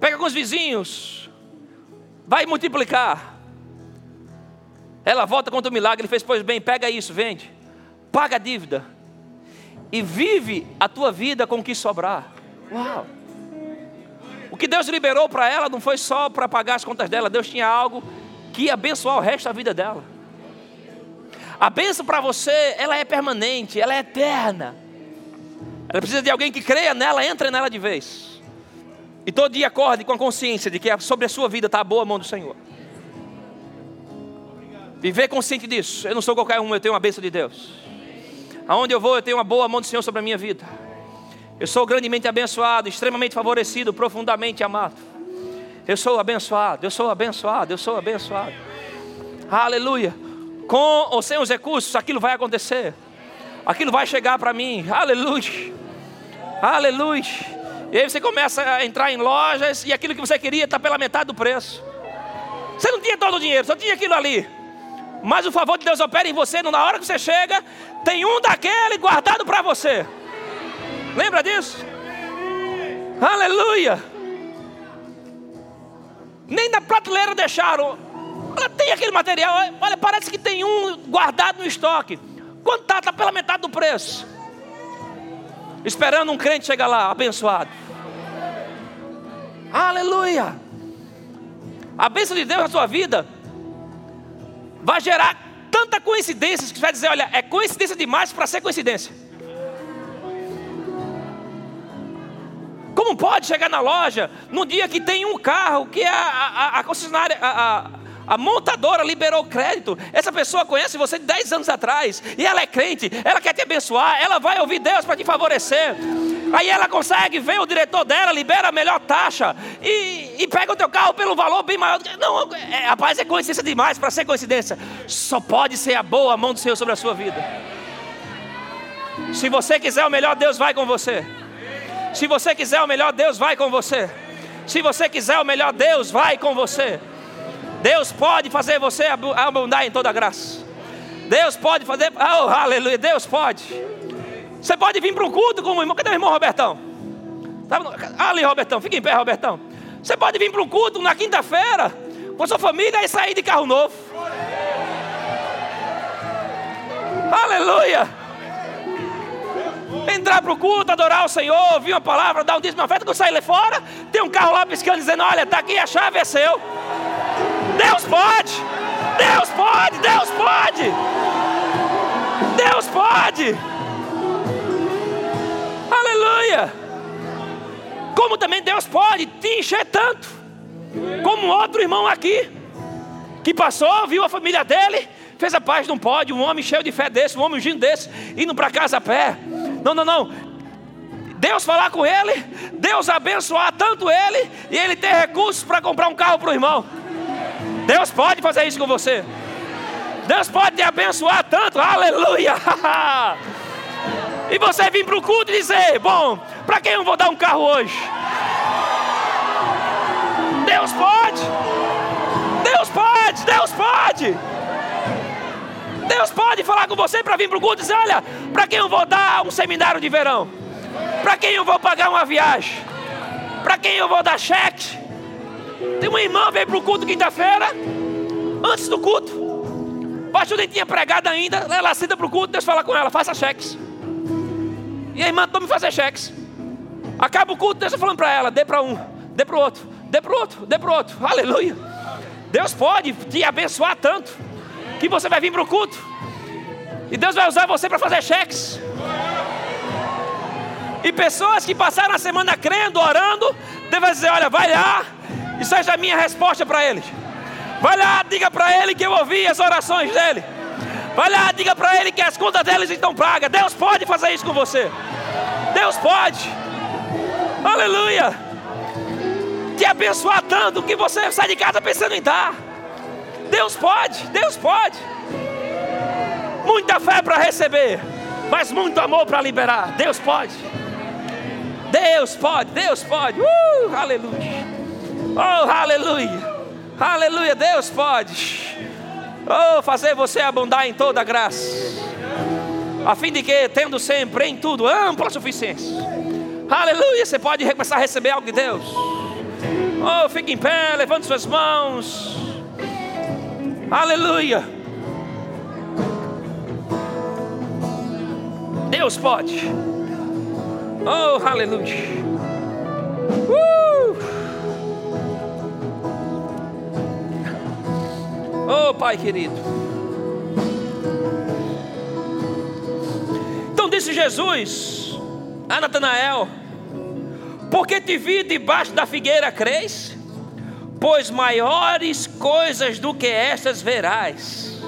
Pega com os vizinhos, vai multiplicar. Ela volta contra o milagre, ele fez, pois bem, pega isso, vende, paga a dívida e vive a tua vida com o que sobrar. Uau! O que Deus liberou para ela não foi só para pagar as contas dela, Deus tinha algo que ia abençoar o resto da vida dela. A bênção para você, ela é permanente, ela é eterna. Ela precisa de alguém que creia nela, entre nela de vez. E todo dia acorde com a consciência de que sobre a sua vida está a boa mão do Senhor. Viver consciente disso. Eu não sou qualquer um, eu tenho uma bênção de Deus. Aonde eu vou, eu tenho uma boa mão do Senhor sobre a minha vida. Eu sou grandemente abençoado, extremamente favorecido, profundamente amado. Eu sou abençoado, eu sou abençoado, eu sou abençoado. Aleluia com ou sem os recursos, aquilo vai acontecer. Aquilo vai chegar para mim. Aleluia. Aleluia. E aí você começa a entrar em lojas e aquilo que você queria está pela metade do preço. Você não tinha todo o dinheiro, só tinha aquilo ali. Mas o favor de Deus opera em você, na hora que você chega, tem um daquele guardado para você. Lembra disso? Aleluia. Nem na prateleira deixaram. Ela tem aquele material, olha, parece que tem um guardado no estoque. Quanto está? Está pela metade do preço. Esperando um crente chegar lá, abençoado. Aleluia. A bênção de Deus na sua vida vai gerar tanta coincidência que você vai dizer, olha, é coincidência demais para ser coincidência. Como pode chegar na loja no dia que tem um carro que a, a, a concessionária, a, a montadora liberou crédito. Essa pessoa conhece você de 10 anos atrás e ela é crente, ela quer te abençoar, ela vai ouvir Deus para te favorecer. Aí ela consegue, vem o diretor dela, libera a melhor taxa e, e pega o teu carro pelo valor bem maior. Não, é, rapaz, é coincidência demais para ser coincidência. Só pode ser a boa mão do Senhor sobre a sua vida. Se você quiser o melhor, Deus vai com você. Se você quiser o melhor, Deus vai com você. Se você quiser o melhor, Deus vai com você. Deus pode fazer você abundar em toda graça. Deus pode fazer, oh, aleluia, Deus pode. Você pode vir para um culto com o irmão. Cadê o irmão Robertão? Tá, ali, Robertão, fica em pé, Robertão. Você pode vir para um culto na quinta-feira com sua família e sair de carro novo. Aleluia! Entrar para o culto, adorar o Senhor, ouvir uma palavra, dar um dízimo, uma festa, quando sair lá fora, tem um carro lá piscando, dizendo: Olha, está aqui a chave é seu. Deus pode! Deus pode! Deus pode! Deus pode! Aleluia! Como também Deus pode te encher tanto, como outro irmão aqui, que passou, viu a família dele, fez a paz, não pode, um homem cheio de fé desse, um homem ungindo desse, indo para casa a pé. Não, não, não. Deus falar com ele, Deus abençoar tanto ele, e ele ter recursos para comprar um carro para o irmão. Deus pode fazer isso com você. Deus pode te abençoar tanto, aleluia! E você vir para o culto e dizer: Bom, para quem eu vou dar um carro hoje? Deus pode, Deus pode, Deus pode. Deus pode falar com você para vir para o culto e dizer: Olha, para quem eu vou dar um seminário de verão? Para quem eu vou pagar uma viagem? Para quem eu vou dar cheque? Tem uma irmã veio para o culto quinta-feira, antes do culto. O pastor nem tinha pregado ainda. Ela senta para o culto, Deus fala com ela: faça cheques. E a irmã me fazer cheques. Acaba o culto, Deus está falando para ela: dê para um, dê para o outro, dê para o outro, dê para o outro. Aleluia. Deus pode te abençoar tanto que você vai vir para o culto. E Deus vai usar você para fazer cheques. E pessoas que passaram a semana crendo, orando, Deus vai dizer: olha, vai lá, e seja a minha resposta para eles. Vai lá, diga para ele que eu ouvi as orações dele. Vai lá, diga para ele que as contas deles estão pagas. Deus pode fazer isso com você. Deus pode. Aleluia. Te abençoar tanto que você sai de casa pensando em dar. Deus pode, Deus pode. Muita fé para receber, mas muito amor para liberar. Deus pode. Deus pode, Deus pode. Uh, aleluia. Oh, aleluia. Aleluia, Deus pode. Oh, fazer você abundar em toda graça, a fim de que, tendo sempre em tudo ampla suficiência, aleluia, você pode começar a receber algo de Deus. Oh, fique em pé, levante suas mãos, aleluia. Deus pode, oh, aleluia. Uh! Oh, Pai querido. Então disse Jesus a Natanael: Porque te vi debaixo da figueira, crês? Pois maiores coisas do que estas verás.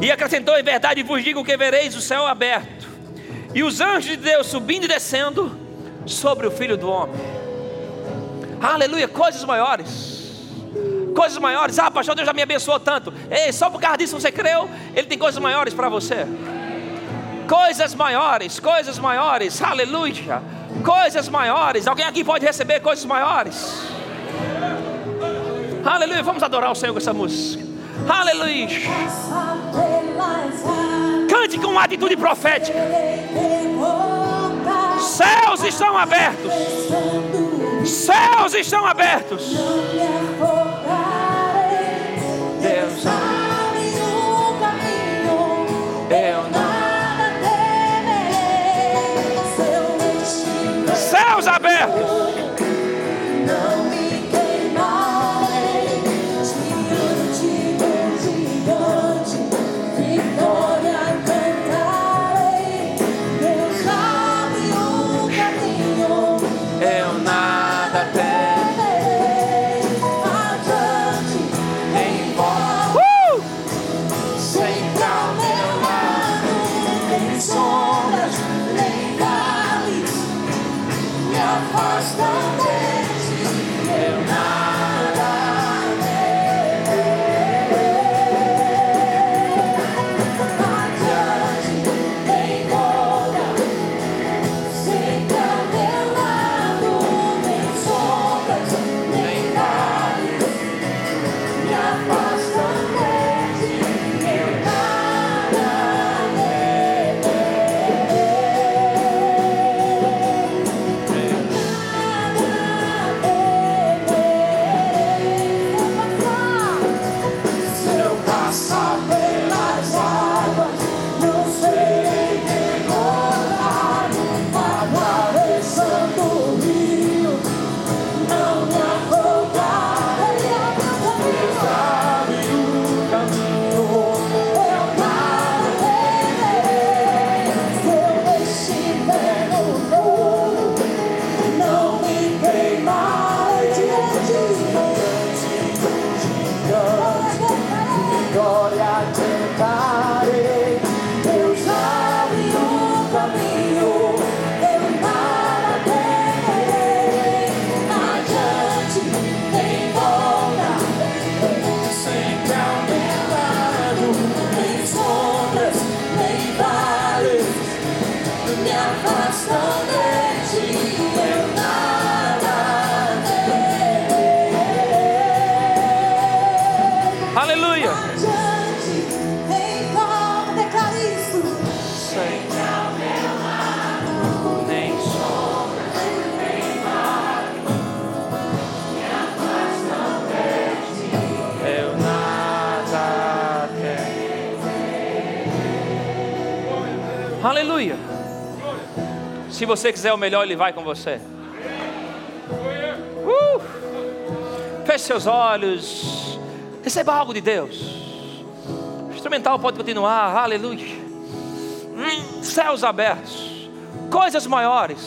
E acrescentou: Em verdade vos digo que vereis o céu aberto, e os anjos de Deus subindo e descendo sobre o filho do homem. Aleluia, coisas maiores coisas maiores. Ah, pastor, Deus já me abençoou tanto. Ei, só por causa disso você creu, Ele tem coisas maiores para você. Coisas maiores, coisas maiores, aleluia. Coisas maiores. Alguém aqui pode receber coisas maiores? Aleluia. Vamos adorar o Senhor com essa música. Aleluia. Cante com uma atitude profética. Céus estão abertos. Céus estão abertos. Céus abertos. I've washed Se você quiser o melhor, Ele vai com você. Uh! Feche seus olhos. Receba algo de Deus. O instrumental pode continuar. Aleluia. Hum, céus abertos. Coisas maiores.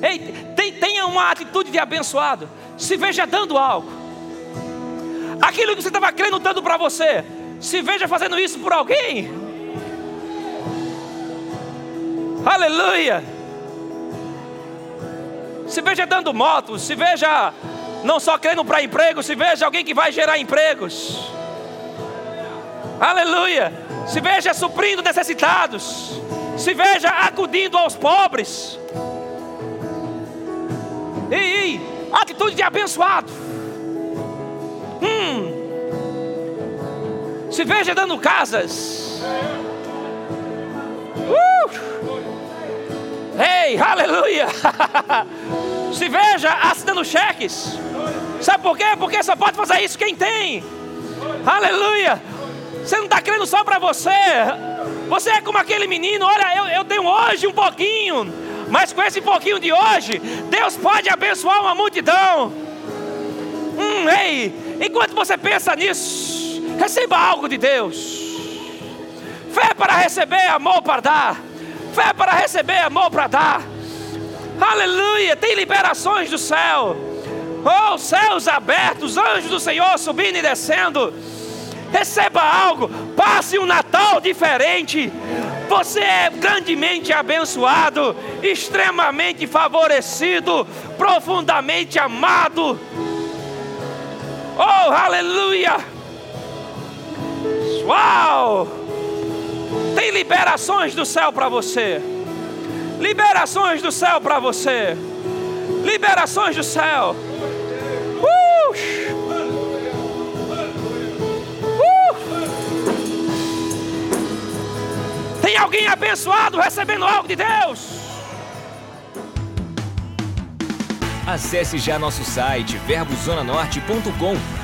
Ei, tenha uma atitude de abençoado. Se veja dando algo. Aquilo que você estava crendo dando para você. Se veja fazendo isso por alguém. Aleluia! Se veja dando motos, se veja não só crendo para emprego, se veja alguém que vai gerar empregos. Aleluia! Se veja suprindo necessitados, se veja acudindo aos pobres. E, atitude de abençoado. Hum. Se veja dando casas. Uh. Ei, aleluia! Se veja assinando cheques. Sabe por quê? Porque só pode fazer isso quem tem. Aleluia! Você não está crendo só para você. Você é como aquele menino. Olha, eu, eu tenho hoje um pouquinho. Mas com esse pouquinho de hoje, Deus pode abençoar uma multidão. Hum, ei, enquanto você pensa nisso, receba algo de Deus. Fé para receber, amor para dar fé para receber, amor para dar. Aleluia! Tem liberações do céu. Oh, céus abertos, anjos do Senhor subindo e descendo. Receba algo, passe um Natal diferente. Você é grandemente abençoado, extremamente favorecido, profundamente amado. Oh, aleluia! Uau! Tem liberações do céu para você. Liberações do céu para você. Liberações do céu. Uh! Tem alguém abençoado recebendo algo de Deus? Acesse já nosso site verbozonanorte.com,